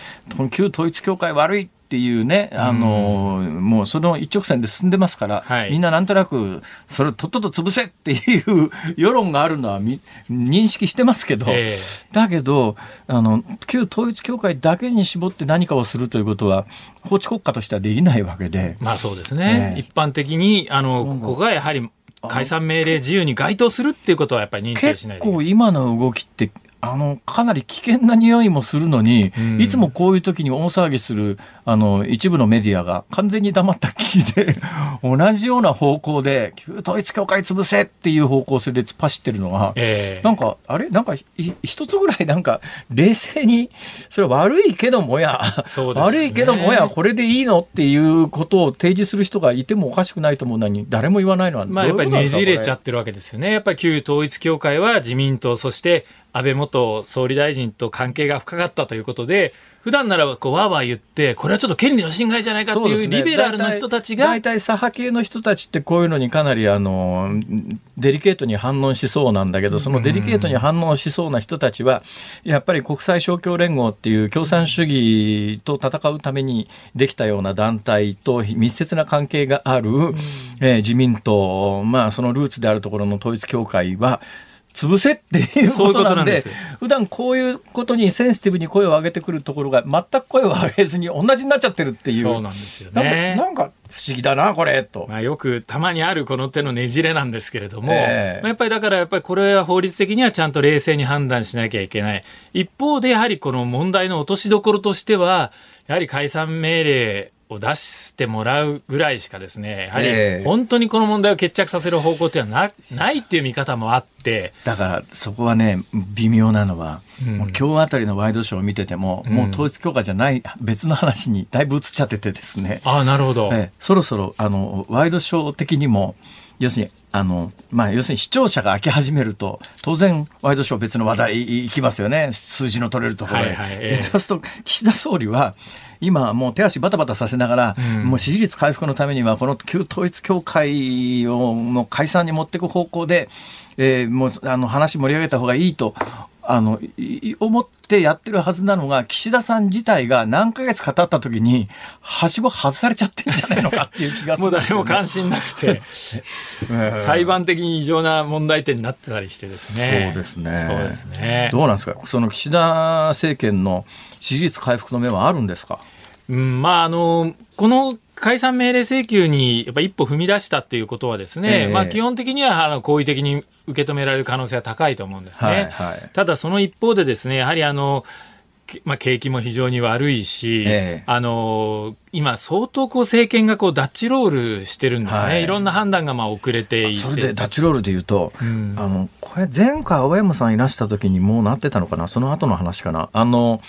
旧統一教会悪いっていうね、あの、うん、もうその一直線で進んでますから、はい、みんななんとなく、それとっとと潰せっていう世論があるのは認識してますけど、えー、だけど、あの、旧統一教会だけに絞って何かをするということは、法治国家としてはできないわけで。まあそうですね。えー、一般的に、あの、ここがやはり、解散命令自由に該当するっていうことはやっぱり認定しない。結構今の動きってあのかなり危険な匂いもするのに、うん、いつもこういう時に大騒ぎするあの一部のメディアが完全に黙ったきりで <laughs> 同じような方向で旧統一教会潰せっていう方向性で突っ走ってるのが、えー、なんかあれ？なんか一つぐらいなんか冷静にそれは悪いけどもや、ね、悪いけどもやこれでいいのっていうことを提示する人がいてもおかしくないと思うのに誰も言わないのはまあやっぱりねじれちゃってるわけですよね。やっぱり旧統一教会は自民党そして安倍元総理大臣と関係が深かったということで、普段ならこうわーわー言って、これはちょっと権利の侵害じゃないかっていうリベラルな人たちが。大体、左派系の人たちってこういうのにかなりあのデリケートに反応しそうなんだけど、そのデリケートに反応しそうな人たちは、やっぱり国際勝共連合っていう共産主義と戦うためにできたような団体と密接な関係がある、えー、自民党、まあそのルーツであるところの統一教会は、潰せっていうことなんで、普段こういうことにセンシティブに声を上げてくるところが全く声を上げずに同じになっちゃってるっていう。そうなんですよね。なんか不思議だな、これ、と。まあよくたまにあるこの手のねじれなんですけれども、えー、やっぱりだからやっぱりこれは法律的にはちゃんと冷静に判断しなきゃいけない。一方でやはりこの問題の落としどころとしては、やはり解散命令を出してもらうぐらいしかですね、やはり本当にこの問題を決着させる方向っていうのはなないっていう見方もあって。だからそこはね、微妙なのは、うん、今日あたりのワイドショーを見てても、うん、もう統一教会じゃない別の話にだいぶ移っちゃっててですね。ああ、なるほど。えそろそろ、あの、ワイドショー的にも、要するに、あの、まあ、要するに視聴者が開け始めると、当然、ワイドショー別の話題行きますよね。数字の取れるところで。はいはいえー、そうすると、岸田総理は、今もう手足バタバタさせながら、うん、もう支持率回復のためにはこの旧統一教会をもう解散に持っていく方向で、えー、もうあの話盛り上げた方がいいとあの思ってやってるはずなのが岸田さん自体が何ヶ月か経った時にはしご外されちゃってるんじゃないのかっていう気がする、ね、もう誰も関心なくて <laughs> 裁判的に異常な問題点になってたりしてですね。そうですね。そうですね。どうなんですか？その岸田政権の支持率回復の目はあるんですか？うん、まああのこの解散命令請求にやっぱ一歩踏み出したっていうことはですね、えー、まあ基本的にはあの好意的に受け止められる可能性は高いと思うんですね。はいはい、ただその一方でですね、やはりあのまあ、景気も非常に悪いし、えあの今、相当こう政権がこうダッチロールしてるんですね、はい、いろんな判断がまあ遅れていて。それでダッチロールでいうと、うん、あのこれ、前回、青山さんいらした時にもうなってたのかな、その後の話かな？あの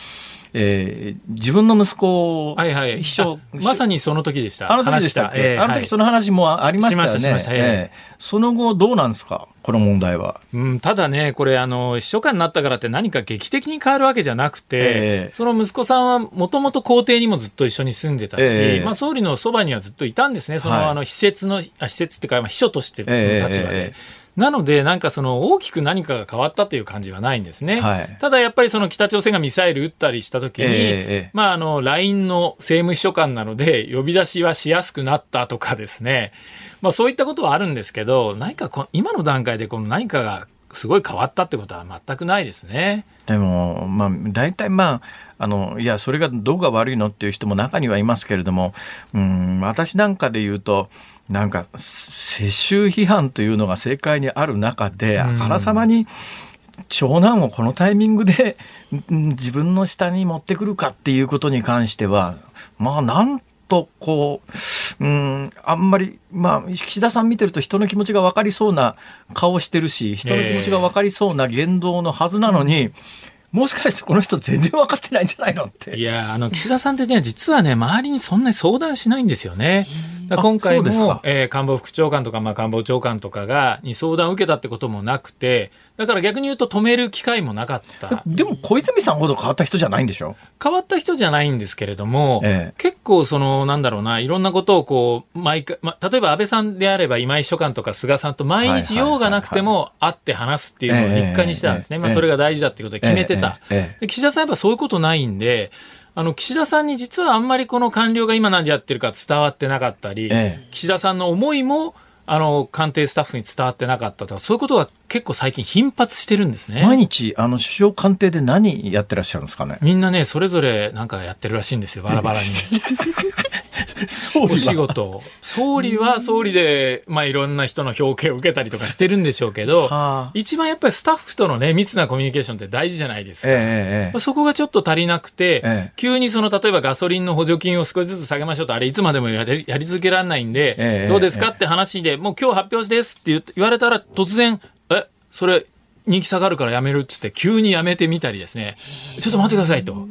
えー、自分の息子を、はいはい、秘書まさにその時でした。あの時でしたっけ、えー、あの時その話もありましたよね。しましたしました、えー、その後どうなんですか？この問題は。うん、ただね、これ、あの、秘書官になったからって何か劇的に変わるわけじゃなくて、えー、その息子さんはもともと皇帝にもずっと一緒に住んでたし、えー、まあ、総理のそばにはずっといたんですね。その、はい、あの、施設の、あ施設っていうか、まあ、秘書としての立場で。なので、なんかその大きく何かが変わったという感じはないんですね。はい、ただやっぱりその北朝鮮がミサイル撃ったりしたときに、えー、まああの、LINE の政務秘書官なので、呼び出しはしやすくなったとかですね。まあそういったことはあるんですけど、何かこ今の段階でこの何かがすごい変わったってことは全くないですね。でも、まあ、大体まあの、いや、それがどこが悪いのっていう人も中にはいますけれども、うん、私なんかで言うと、なんか、世襲批判というのが正解にある中で、あからさまに、長男をこのタイミングで <laughs> 自分の下に持ってくるかっていうことに関しては、まあ、なんとこう、うん、あんまり、まあ、岸田さん見てると人の気持ちが分かりそうな顔してるし、人の気持ちが分かりそうな言動のはずなのに、えーもしかしてこの人全然分かってないんじゃないのって。いや、あの、岸田さんってね、実はね、周りにそんなに相談しないんですよね。今回も、えー、官房副長官とか、まあ、官房長官とかが、に相談を受けたってこともなくて、だから逆に言うと止める機会もなかった。でも小泉さんほど変わった人じゃないんでしょ？変わった人じゃないんですけれども、ええ、結構その、なんだろうな、いろんなことをこう、毎回、ま、例えば安倍さんであれば今井秘書官とか菅さんと毎日用がなくても会って話すっていうのを日課にしてたんですね。まあそれが大事だっていうことで決めてた。で岸田さんやっぱそういうことないんで、あの、岸田さんに実はあんまりこの官僚が今何やってるか伝わってなかったり、ええ、岸田さんの思いも、あの、官邸スタッフに伝わってなかったとか、そういうことが結構最近頻発してるんですね。毎日、あの、首相官邸で何やってらっしゃるんですかね？みんなね、それぞれなんかやってるらしいんですよ、バラバラに。<laughs> お仕事。総理は総理で、まあ、いろんな人の表敬を受けたりとかしてるんでしょうけど、<laughs> はあ、一番やっぱりスタッフとのね密なコミュニケーションって大事じゃないですか、ええ、そこがちょっと足りなくて、え、急にその例えばガソリンの補助金を少しずつ下げましょうとあれいつまでもやりやり続けられないんで、どうですかって話でもう今日発表ですって言われたら突然えそれ人気下がるからやめるっつって急にやめてみたりですね。ちょっと待ってくださいと。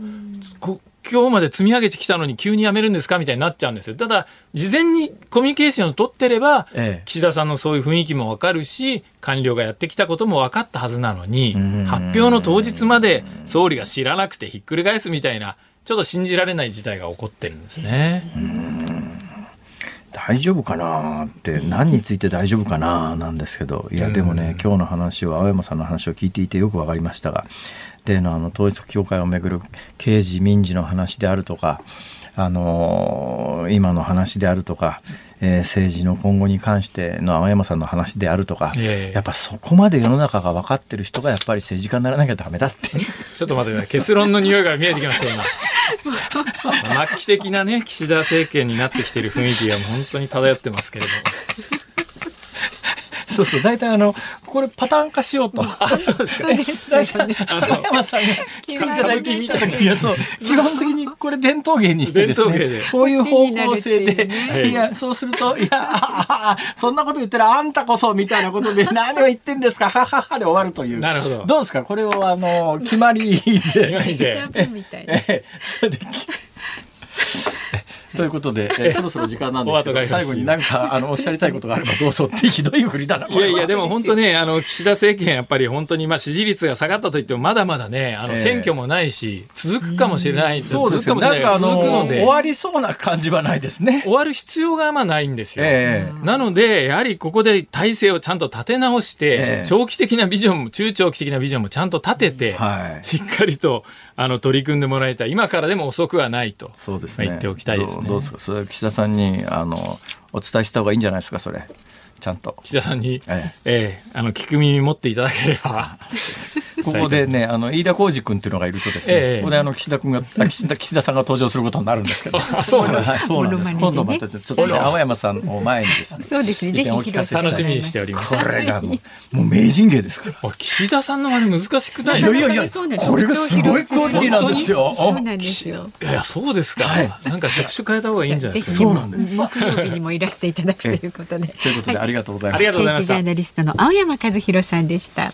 今日まで積み上げてきたのに急にやめるんですかみたいになっちゃうんですよ。ただ、事前にコミュニケーションを取ってれば、ええ、岸田さんのそういう雰囲気もわかるし、官僚がやってきたことも分かったはずなのに、発表の当日まで総理が知らなくてひっくり返すみたいな、ちょっと信じられない事態が起こってるんですね。大丈夫かなって何について大丈夫かななんですけど。いやでもね今日の話を青山さんの話を聞いていてよく分かりましたが例のあの統一教会をめぐる刑事民事の話であるとか、あのー、今の話であるとか、えー、政治の今後に関しての青山さんの話であるとか、やっぱそこまで世の中が分かってる人がやっぱり政治家にならなきゃダメだって。ちょっと待ってね、結論の匂いが見えてきました今。<laughs> 末期的なね、岸田政権になってきている雰囲気が本当に漂ってますけれども。そうそう、大体あの、これパターン化しようと。あ、そうですか。<laughs> 大体、青山さんが来ていただいて見た時には、そう、基本的にこれ伝統芸にしてですね、こういう方向性で、いや、そうすると、いや、そんなこと言ったらあんたこそみたいなことで何を言ってんですか、はははで終わるという。なるほど。どうですか？これをあの、決まりで。<laughs> 決まりで。<laughs> え、それで。<laughs> ということで、えー、そろそろ時間なんですけど、最後に何かあのおっしゃりたいことがあればどうぞってひどい振りだな。いやいや、でも本当ね、あの岸田政権やっぱり本当にまあ支持率が下がったといってもまだまだね、あの選挙もないし、続くかもしれない。そうですかもしれない。続くので終わりそうな感じはないですね。終わる必要がまあないんですよ。えー、なのでやはりここで体制をちゃんと立て直して、えー、長期的なビジョンも中長期的なビジョンもちゃんと立てて、はい、しっかりとあの取り組んでもらいたい。今からでも遅くはないと。そうですね。言っておきたいですね。どうですか。それ岸田さんにあのお伝えした方がいいんじゃないですかそれちゃんと岸田さんに、ええええ、あの聞く耳持っていただければ <laughs> ここでね、あの飯田浩司君っていうのがいるとですね、ええ、ここであの岸田君が <laughs> 岸田岸田さんが登場することになるんですけど、<laughs> そうなんです、はい、そうなんです。今度またちょっと、ね、青山さんを前にですね、そうですね、ぜひお聞かせ楽しみにしております。これがもうもう名人芸ですから。岸田さんの真似難しくないいやいやいや、これがすごいクオリティなんですよ。そうなんですよ。いやそうですか。はい、なんか職種変えた方がいいんじゃないですか？そうなんです。木曜日にもいらしていただくということで。ということでありがとうございます。ありがとうございます。ジャーナリストの青山和弘さんでした。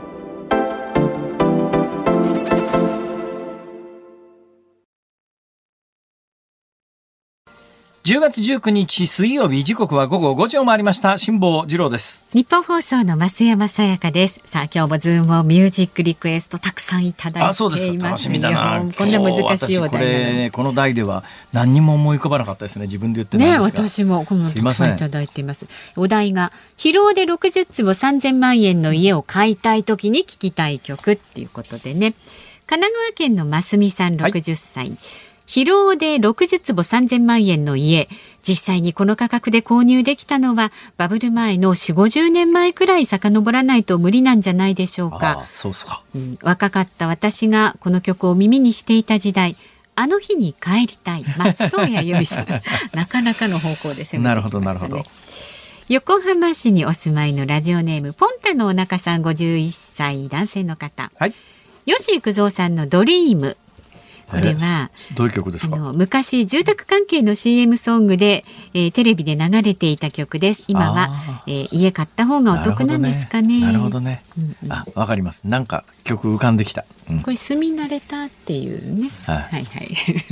10月19日水曜日時刻は午後5時を回りました。辛坊治郎です。ニッポン放送の増山さやかです。さあ今日もズームオンミュージックリクエストたくさんいただいていますそうです。楽しみだな。こんな難しいお題これこの題では何にも思い浮かばなかったですね。自分で言ってね私もこのたくさんいただいていますお題が疲労で60坪3000万円の家を買いたい時に聞きたい曲っていうことでね。神奈川県のますみさん60歳、はい疲労で60坪3000万円の家実際にこの価格で購入できたのはバブル前の4 5 0年前くらい遡らないと無理なんじゃないでしょうか。そうすか、うん、若かった私がこの曲を耳にしていた時代あの日に帰りたい。松任谷由実さん。<laughs> なかなかの方向で攻めてきました、ね、なるほどなるほど。横浜市にお住まいのラジオネームポンタのお腹さん51歳男性の方、はい、吉幾三さんのドリームこれはどういう曲ですか？昔住宅関係の CM ソングで、えー、テレビで流れていた曲です。今は、えー、家買った方がお得なんですかね。なるほどね、うんうん、あわかります。なんか曲浮かんできた、うん、これ住み慣れたっていうね、はい、はいはい。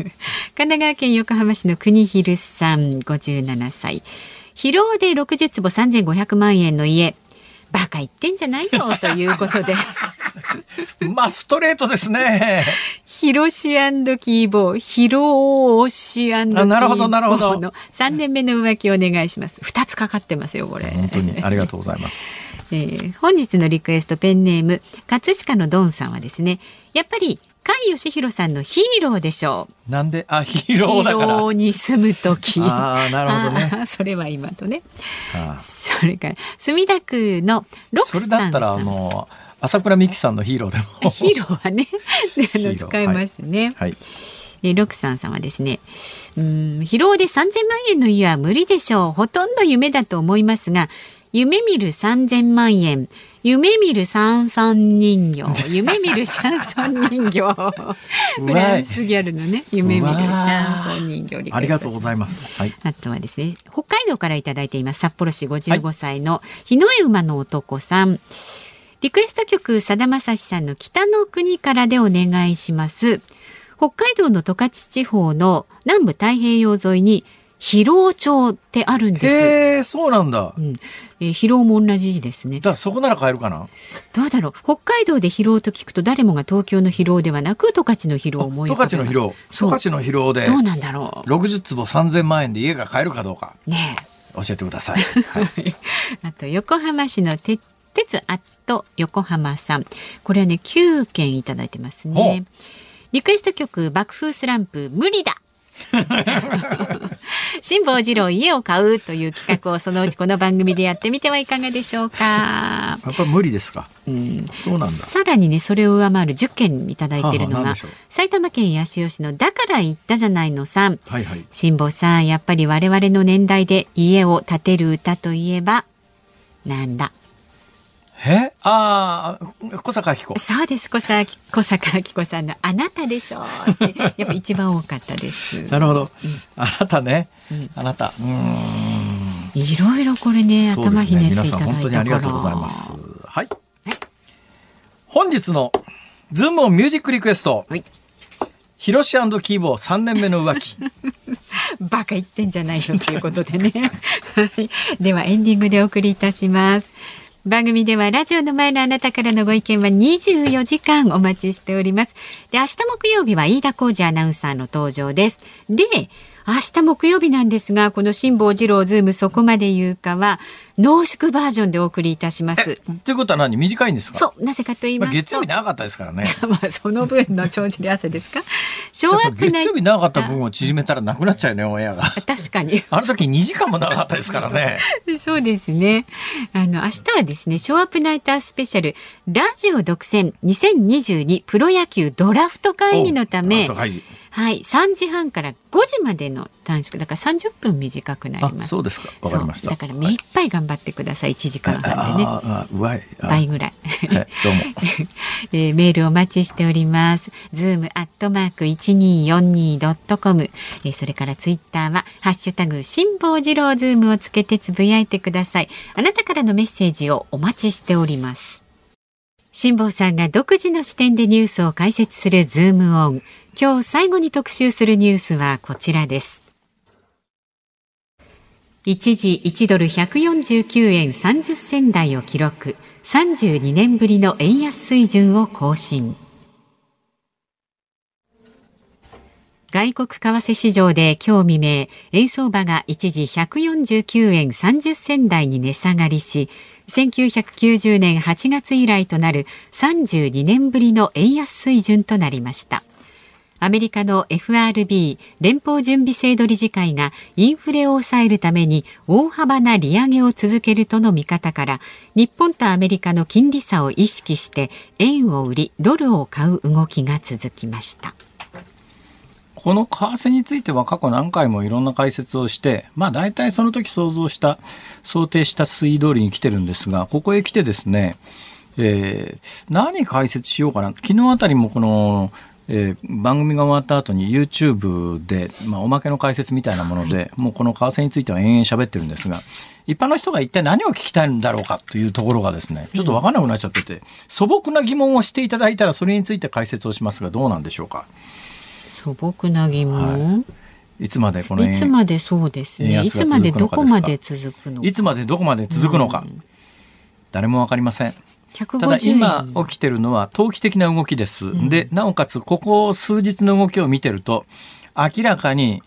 <laughs> 神奈川県横浜市の国広さん57歳。疲労で60坪3500万円の家。バカ言ってんじゃないのということで <laughs> <laughs> まあストレートですね。ヒロシキーボー、ヒロシキーボーなるほどなるほど。の3 <laughs> 年目の浮気お願いします。2つかかってますよこれ。本当にありがとうございます。<laughs> えー、本日のリクエストペンネーム葛飾のドンさんはですねやっぱり甲斐義弘さんのヒーローでしょう。なんで、あ、ヒーローだから。ヒーローに住む時。ああ、なるほどね。それは今とね。それから、墨田区のロクさんそれだったら、あの。朝倉美希さんのヒーローでも。<laughs> ヒーローはね、<laughs> あの使いますね。はい。はい、ロクさんさんはですね、うん、疲労で3000万円の家は無理でしょう。ほとんど夢だと思いますが、夢見る3000万円。夢見るサンサン人形。<laughs> 夢見るシャンソン人形。フランスギャルのね、夢見るシャンソン人形ありがとうございます。はい、あとはですね、北海道からいただいています。札幌市55歳の日の絵馬の男さん。はい、リクエスト曲、さだまさしさんの北の国からでお願いします。北海道の十勝地方の南部太平洋沿いに疲労町ってあるんです。へえ、そうなんだ。うん、えー、疲労も同じですね。だそこなら買えるかな？どうだろう？北海道で疲労と聞くと誰もが東京の疲労ではなく十勝の疲労を思い十勝の疲労。十勝の疲労で。どうなんだろう？六十坪三千万円で家が買えるかどうか。ね教えてください。はい、<laughs> あと横浜市の鉄鉄アット横浜さん。これはね九件いただいてますね。リクエスト曲爆風スランプ無理だ。<laughs> 辛坊治郎家を買うという企画をそのうちこの番組でやってみてはいかがでしょうか。やっぱ無理ですか？うん、そうなんだ。さらにねそれを上回る10件いただいているのが埼玉県八潮市のだから言ったじゃないのさん。はいはい。辛坊さんやっぱり我々の年代で家を建てる歌といえばなんだ？え？ああ小坂明子。そうです。小坂小坂明子さんの「あなたでしょ」って。<laughs> やっぱ一番多かったです。なるほど、うん、あなたね、うん、あなた。うん。いろいろこれね、ね、頭ひねっていただいた本当にありがとうございます。はい、はい、本日のズームオンミュージックリクエスト、はい。ヒロシキーボー3年目の浮気。<laughs> バカ言ってんじゃないのということでね。はい。ではエンディングでお送りいたします。番組ではラジオの前のあなたからのご意見は24時間お待ちしております。で、明日木曜日は飯田浩司アナウンサーの登場です。で、明日木曜日なんですが、この辛坊治郎ズームそこまで言うかは、濃縮バージョンでお送りいたします。ということは何？短いんですか？そう、なぜかと言いますと。月曜日長かったですからね。<laughs> まあ、その分の帳尻合わせですか？ショーアップ月曜日長かった分を縮めたらなくなっちゃうね、オンエアが。確かに。あの時2時間も長かったですからね。そうですね。あの、明日はですね、ショーアップナイタースペシャル、ラジオ独占2022プロ野球ドラフト会議のため、はい、3時半から5時までの短縮だから30分短くなります。そうですか。わかりました。だから目いっぱい頑張ってください。1時間半でね。あうまい。倍ぐらい。はい、どうも、<laughs> えー。メールお待ちしております。ズームアットマーク一二四二ドットコム。それからツイッターはハッシュタグ辛坊治郎ズームをつけてつぶやいてください。あなたからのメッセージをお待ちしております。辛坊さんが独自の視点でニュースを解説するズームオン。今日最後に特集するニュースはこちらです。一時1ドル149円30銭台を記録。32年ぶりの円安水準を更新。外国為替市場で今日未明、円相場が一時149円30銭台に値下がりし、1990年8月以来となる32年ぶりの円安水準となりました。アメリカの FRB 連邦準備制度理事会がインフレを抑えるために大幅な利上げを続けるとの見方から日本とアメリカの金利差を意識して円を売りドルを買う動きが続きました。この為替については過去何回もいろんな解説をして、まあ大体その時想像した、想定した推移通りに来てるんですが、ここへ来てですね、えー、何解説しようかな。昨日あたりもこの、えー、番組が終わった後に YouTube で、まあ、おまけの解説みたいなもので、もうこの為替については延々喋ってるんですが、一般の人が一体何を聞きたいんだろうかというところがですね、ちょっとわからなくなっちゃってて、素朴な疑問をしていただいたらそれについて解説をしますが、どうなんでしょうか？素朴な疑問、はいいつまでこのいつまでそうですね。いつまでどこまで続くのいつまでどこまで続くのか。うん、誰もわかりません。ただ今起きてるのは投機的な動きです。うん、で、なおかつここ数日の動きを見てると、明らかに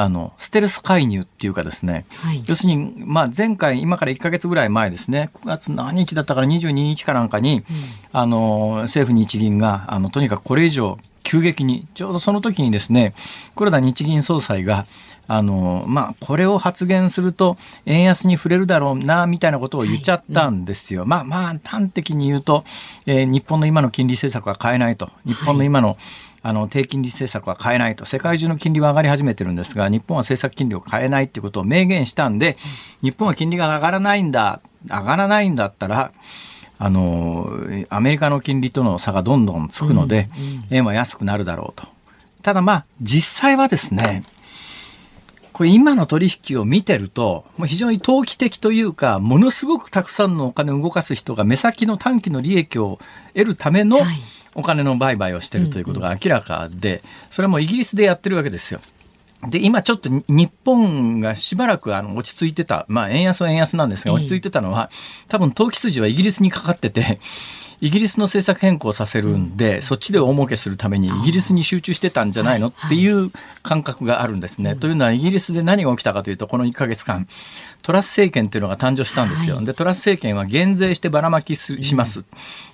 あの、ステルス介入っていうかですね、はい、要するに、まあ、前回、今から1か月ぐらい前ですね、9月何日だったから22日かなんかに、うん、あの、政府日銀が、あの、とにかくこれ以上急激に、ちょうどその時にですね、黒田日銀総裁が、あの、まあ、これを発言すると、円安に触れるだろうな、みたいなことを言っちゃったんですよ。はいうん、まあまあ、端的に言うと、えー、日本の今の金利政策は変えないと。日本の今の、はいあの低金利政策は変えないと世界中の金利は上がり始めてるんですが日本は政策金利を変えないっていうことを明言したんで日本は金利が上がらないんだ上がらないんだったらあの、アメリカの金利との差がどんどんつくので、円は安くなるだろうと。ただまあ、実際はですね、これ今の取引を見てると、もう非常に投機的というか、ものすごくたくさんのお金を動かす人が目先の短期の利益を得るためのお金の売買をしているということが明らかで、それもイギリスでやってるわけですよ。で、今ちょっと日本がしばらくあの落ち着いてた、まあ円安は円安なんですが、落ち着いてたのは、多分投機筋はイギリスにかかってて、イギリスの政策変更させるんで、そっちで大儲けするためにイギリスに集中してたんじゃないのっていう感覚があるんですね。というのはイギリスで何が起きたかというと、この1か月間、トラス政権というのが誕生したんですよ。はい、で、トラス政権は減税してばらまきします、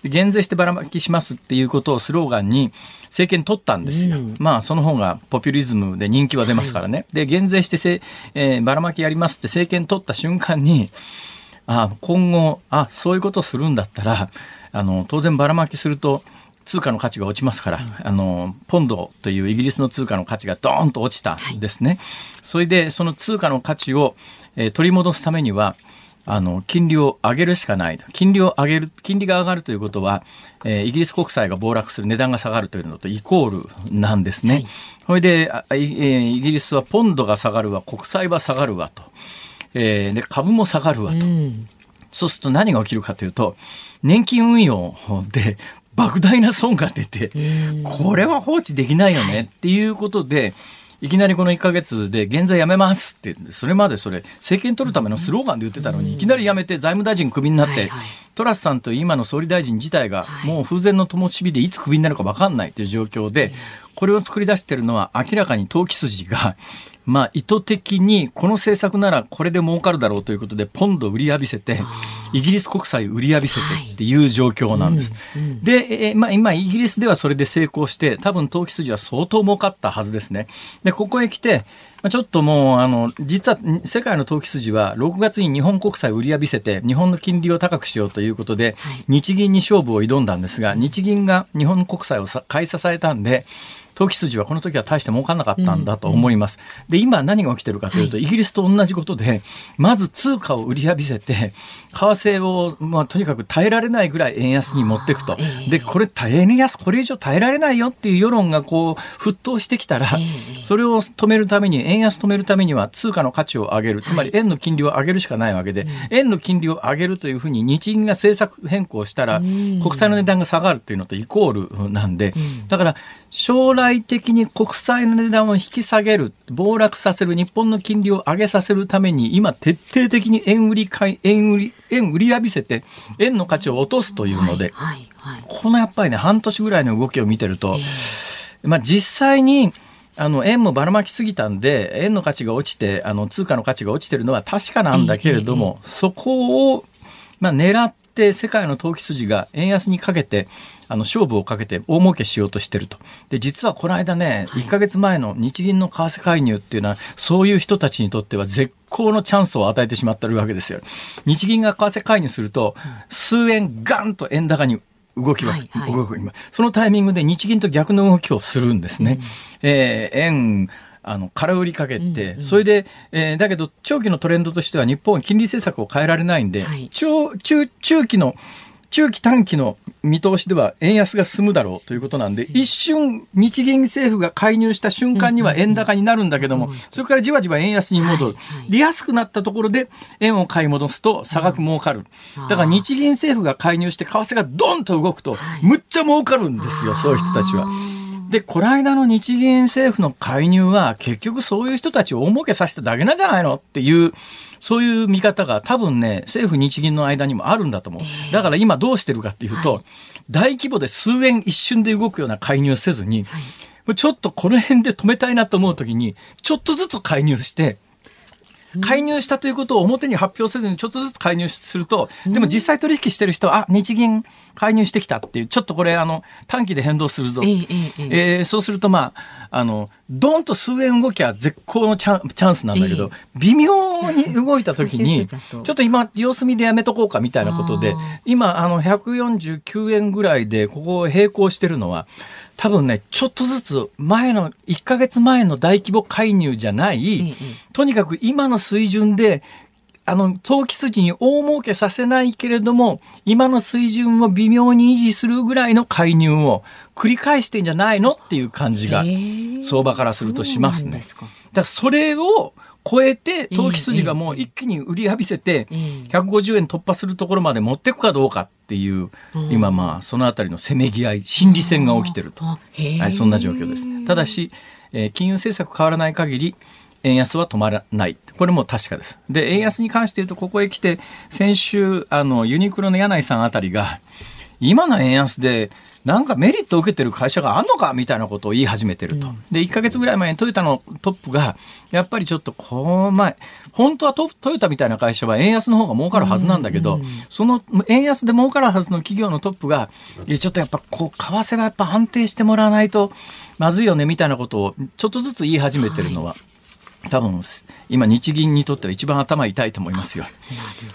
うん、減税してばらまきしますっていうことをスローガンに政権取ったんですよ。うん、まあ、その方がポピュリズムで人気は出ますからね。はい、で、減税してせ、えー、ばらまきやりますって政権取った瞬間に、あ今後、あ、そういうことするんだったら、あの、当然ばらまきすると、通貨の価値が落ちますから、あの、ポンドというイギリスの通貨の価値がドーンと落ちたんですね。はい、それで、その通貨の価値を、えー、取り戻すためには、あの、金利を上げるしかない。金利を上げる、金利が上がるということは、えー、イギリス国債が暴落する、値段が下がるというのとイコールなんですね。はい、それで、えー、イギリスはポンドが下がるわ、国債は下がるわと。えー、で、株も下がるわと。うんそうすると何が起きるかというと、年金運用で <laughs> 莫大な損が出て、これは放置できないよねっていうことで、いきなりこの1か月で現在やめますってそれまでそれ政権取るためのスローガンで言ってたのにいきなりやめて財務大臣クビになって、トラスさんと今の総理大臣自体がもう風前の灯火でいつクビになるか分かんないという状況でこれを作り出しているのは明らかに投機筋がまあ、意図的にこの政策ならこれで儲かるだろうということでポンド売り浴びせてイギリス国債売り浴びせてっていう状況なんです。はいうんうん、で、えまあ、今イギリスではそれで成功して多分投機筋は相当儲かったはずですね。でここへ来てちょっともう、あの、実は世界の投機筋は6月に日本国債を売り浴びせて、日本の金利を高くしようということで、日銀に勝負を挑んだんですが、日銀が日本国債を買い支えたんで、投機筋はこの時は大して儲かんなかったんだと思います。うん。うん、で、今何が起きてるかというと、はい、イギリスと同じことで、まず通貨を売り浴びせて、為替を、まあ、とにかく耐えられないぐらい円安に持っていくと。で、これ耐え安、これ以上耐えられないよっていう世論がこう、沸騰してきたら、それを止めるために、円安止めるためには通貨の価値を上げる、つまり円の金利を上げるしかないわけで、円の金利を上げるというふうに日銀が政策変更したら、国債の値段が下がるっていうのとイコールなんで、だから将来的に国債の値段を引き下げる、暴落させる、日本の金利を上げさせるために、今徹底的に円売り買い、円売り、円売り浴びせて、円の価値を落とすというので、はいはいはい、このやっぱりね、半年ぐらいの動きを見てると、まあ実際に、あの円もばらまきすぎたんで円の価値が落ちてあの通貨の価値が落ちてるのは確かなんだけれども、そこを、まあ、狙って世界の投機筋が円安にかけてあの勝負をかけて大儲けしようとしてると。で、実はこの間ね、1ヶ月前の日銀の為替介入っていうのは、そういう人たちにとっては絶好のチャンスを与えてしまってるわけですよ。日銀が為替介入すると、数円ガンと円高に動きは、はいはい、動く今。そのタイミングで日銀と逆の動きをするんですね。うん、えー、円、あの、空売りかけて、うんうん、それで、えー、だけど、長期のトレンドとしては日本は金利政策を変えられないんで、はい、中、中、中期の中期短期の見通しでは円安が進むだろうということなんで、一瞬日銀政府が介入した瞬間には円高になるんだけども、それからじわじわ円安に戻る。で、安くなったところで円を買い戻すと差額儲かる。だから日銀政府が介入して為替がドンと動くと、むっちゃ儲かるんですよ、そういう人たちは。で、この間の日銀政府の介入は結局そういう人たちを大儲けさせただけなんじゃないのっていうそういう見方が多分ね、政府日銀の間にもあるんだと思う。だから今どうしてるかっていうと、はい、大規模で数円一瞬で動くような介入せずに、はい、ちょっとこの辺で止めたいなと思うときに、ちょっとずつ介入して、介入したということを表に発表せずにちょっとずつ介入すると、でも実際取引してる人は、あ、日銀介入してきたっていう、ちょっとこれ、あの、短期で変動するぞ。えー、えー、そうすると、まあ、あの、ドンと数円動きは絶好のチャンチャンスなんだけど、えー、微妙に動いた時に、ちょっと今、様子見でやめと。こうかみたいなことで、今、あの、149円ぐらいで、ここを並行してるのは、多分ね、ちょっとずつ前の、1ヶ月前の大規模介入じゃない、とにかく今の水準で、あの、投機筋に大儲けさせないけれども、今の水準を微妙に維持するぐらいの介入を繰り返してんじゃないのっていう感じが、相場からするとしますね。だからそれを超えて、投機筋がもう一気に売り浴びせて、150円突破するところまで持っていくかどうかっていう、今まあ、そのあたりのせめぎ合い、心理戦が起きてると。はい、そんな状況です。ただし、えー、金融政策変わらない限り、円安は止まらない。これも確かです。で、円安に関して言うと、ここへ来て、先週、あの、ユニクロの柳井さんあたりが、今の円安で、なんかメリットを受けてる会社があんのかみたいなことを言い始めてると。うん、で、1ヶ月ぐらい前にトヨタのトップが、やっぱりちょっとこの前、本当はトトヨタみたいな会社は円安の方が儲かるはずなんだけど、その円安で儲かるはずの企業のトップが、ちょっとやっぱこう、為替はやっぱ安定してもらわないとまずいよねみたいなことをちょっとずつ言い始めてるのは、はい多分今日銀にとっては一番頭痛いと思いますよ。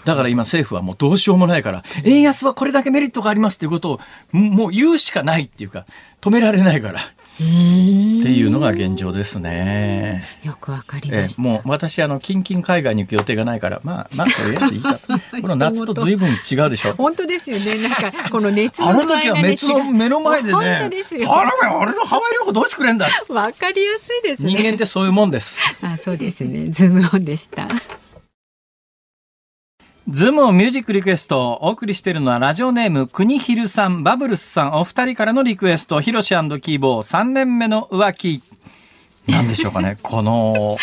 だから今政府はもうどうしようもないから円安はこれだけメリットがありますということをもう言うしかないっていうか止められないから。っていうのが現状ですね。よくわかりました。もう私あの近々海外に行く予定がないからまあまあとりあえずいいかと。<laughs> この夏と随分違うでしょ。本当ですよね。なんかこの熱のあの時は熱の目の前でね。本当ですよ。あら俺のハワイ旅行どうしてくれんだ。わかりやすいですね。人間ってそういうもんです。あそうですね。ズームオンでした。ズームオンミュージックリクエストをお送りしているのはラジオネーム国広さん、バブルスさん、お二人からのリクエスト、ヒロシ&キーボー3年目の浮気。なんでしょうかね。この、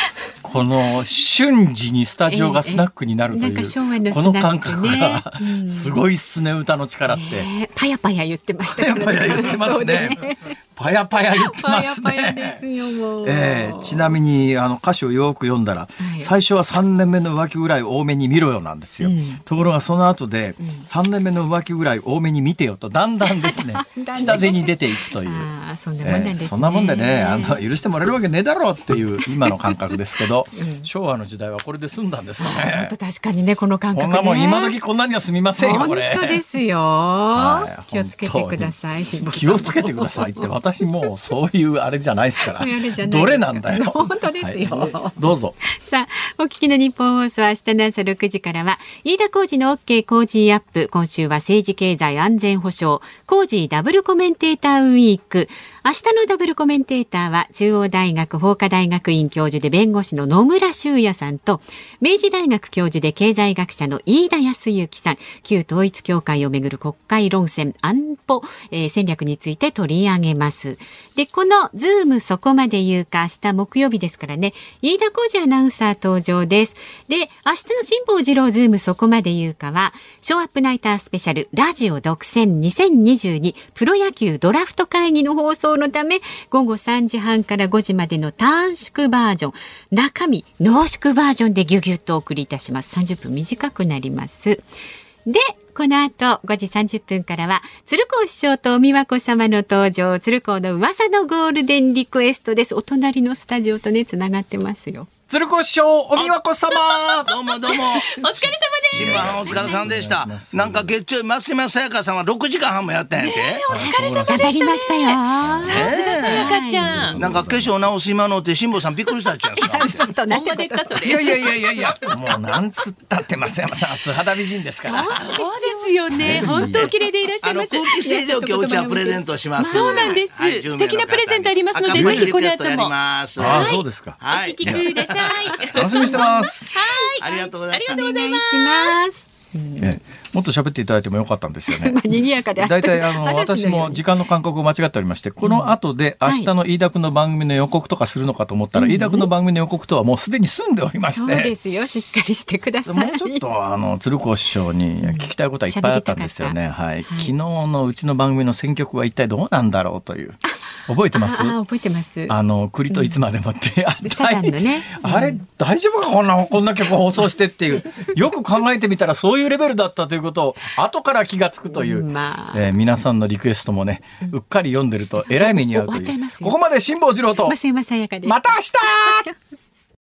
この瞬時にスタジオがスナックになるという、ええなんか昭和のこの感覚がうんすごいっすね歌の力って。ねえパヤパヤ言ってましたパからヤパヤ言ってますね。パヤパヤ言ってパますヤパヤでね。すよもう。ええちなみにあの歌詞をよく読んだら、はい最初は3年目の浮気ぐらい多めに見ろよなんですよ、うんところがその後で、3年目の浮気ぐらい多めに見てよとだんだんですね <laughs> 下手に出ていくという。そんなもんですね。ええそんなもんでねあの許してもらえるわけねえだろうっていう今の感覚ですけど、昭和の時代はこれで済んだんですかね。本当確かにねこの感覚ね。こんなもん今時こんなには済みませんよこれ。本当ですよ、はい。気をつけてください。気をつけてくださいって私もうそういうあれじゃないですから。どれなんだよ。<laughs> 本当ですよ。はい。どうぞ。さあ、お聞きの日本放送は明日の朝6時からは、飯田浩二の OK 工事アップ。今週は政治経済安全保障、工事ダブルコメンテーターウィーク。明日のダブルコメンテーターは、中央大学法科大学院教授で弁護士の野村修也さんと、明治大学教授で経済学者の飯田康之さん、旧統一教会をめぐる国会論戦、安保、えー戦略について取り上げます。で、このズームそこまで言うか、明日木曜日ですからね、飯田浩司アナウンサー登場です。で、明日の辛坊治郎ズームそこまで言うかは、ショーアップナイタースペシャルラジオ独占2022プロ野球ドラフト会議の放送のため、午後3時半から5時までの短縮バージョン、中身濃縮バージョンでギュギュッとお送りいたします。30分短くなります。で、この後5時30分からは、鶴光師匠とお美和子様の登場、鶴光の噂のゴールデンリクエストです。お隣のスタジオとね、つながってますよ。鶴子師匠お美和子様どうもどうも。お疲れ様です。新聞お疲れさんでした。なんか月曜日増山さやかさんは6時間半もやったんやって。頑張りましたよ。ねかちゃん。えなんか化粧直し今のって辛坊さんびっくりしたっちゃうんですか。<laughs> ちょっとなんてことまでっかそれ。いやいやいやいやいやもうなんつったって増山さんは素肌美人ですからそうですよね。本当お綺麗でいらっしゃいます。空気清浄機をうちはプレゼントします。そうなんですはい素敵なプレゼントありますのでぜひこの後も。ああそうですかはい。お聞きください。楽しみにしてます、ありがとうございました。ありがとうございますもっと喋っていただいてもよかったんですよね。<laughs> まあ、賑やかで大体あの話 <laughs> 私も時間の感覚を間違っておりましてこの後で明日の飯田君の番組の予告とかするのかと思ったら、飯田君の番組の予告とはもうすでに済んでおりましそうてですよ。しっかりしてください。もうちょっとあの鶴光師匠に聞きたいことはいっぱいあったんですよね。はい、昨日のうちの番組の選曲は一体どうなんだろうという。覚えてます？ああ、覚えてます。あの栗といつまでもって、あれ大丈夫かこんな？こんな曲放送してっていう。よく考えてみたらそういうレベルだったということを後から気がつくという、まあ。えー皆さんのリクエストもねうっかり読んでるとえらい目に遭うという。ここまで辛坊治郎と。また明日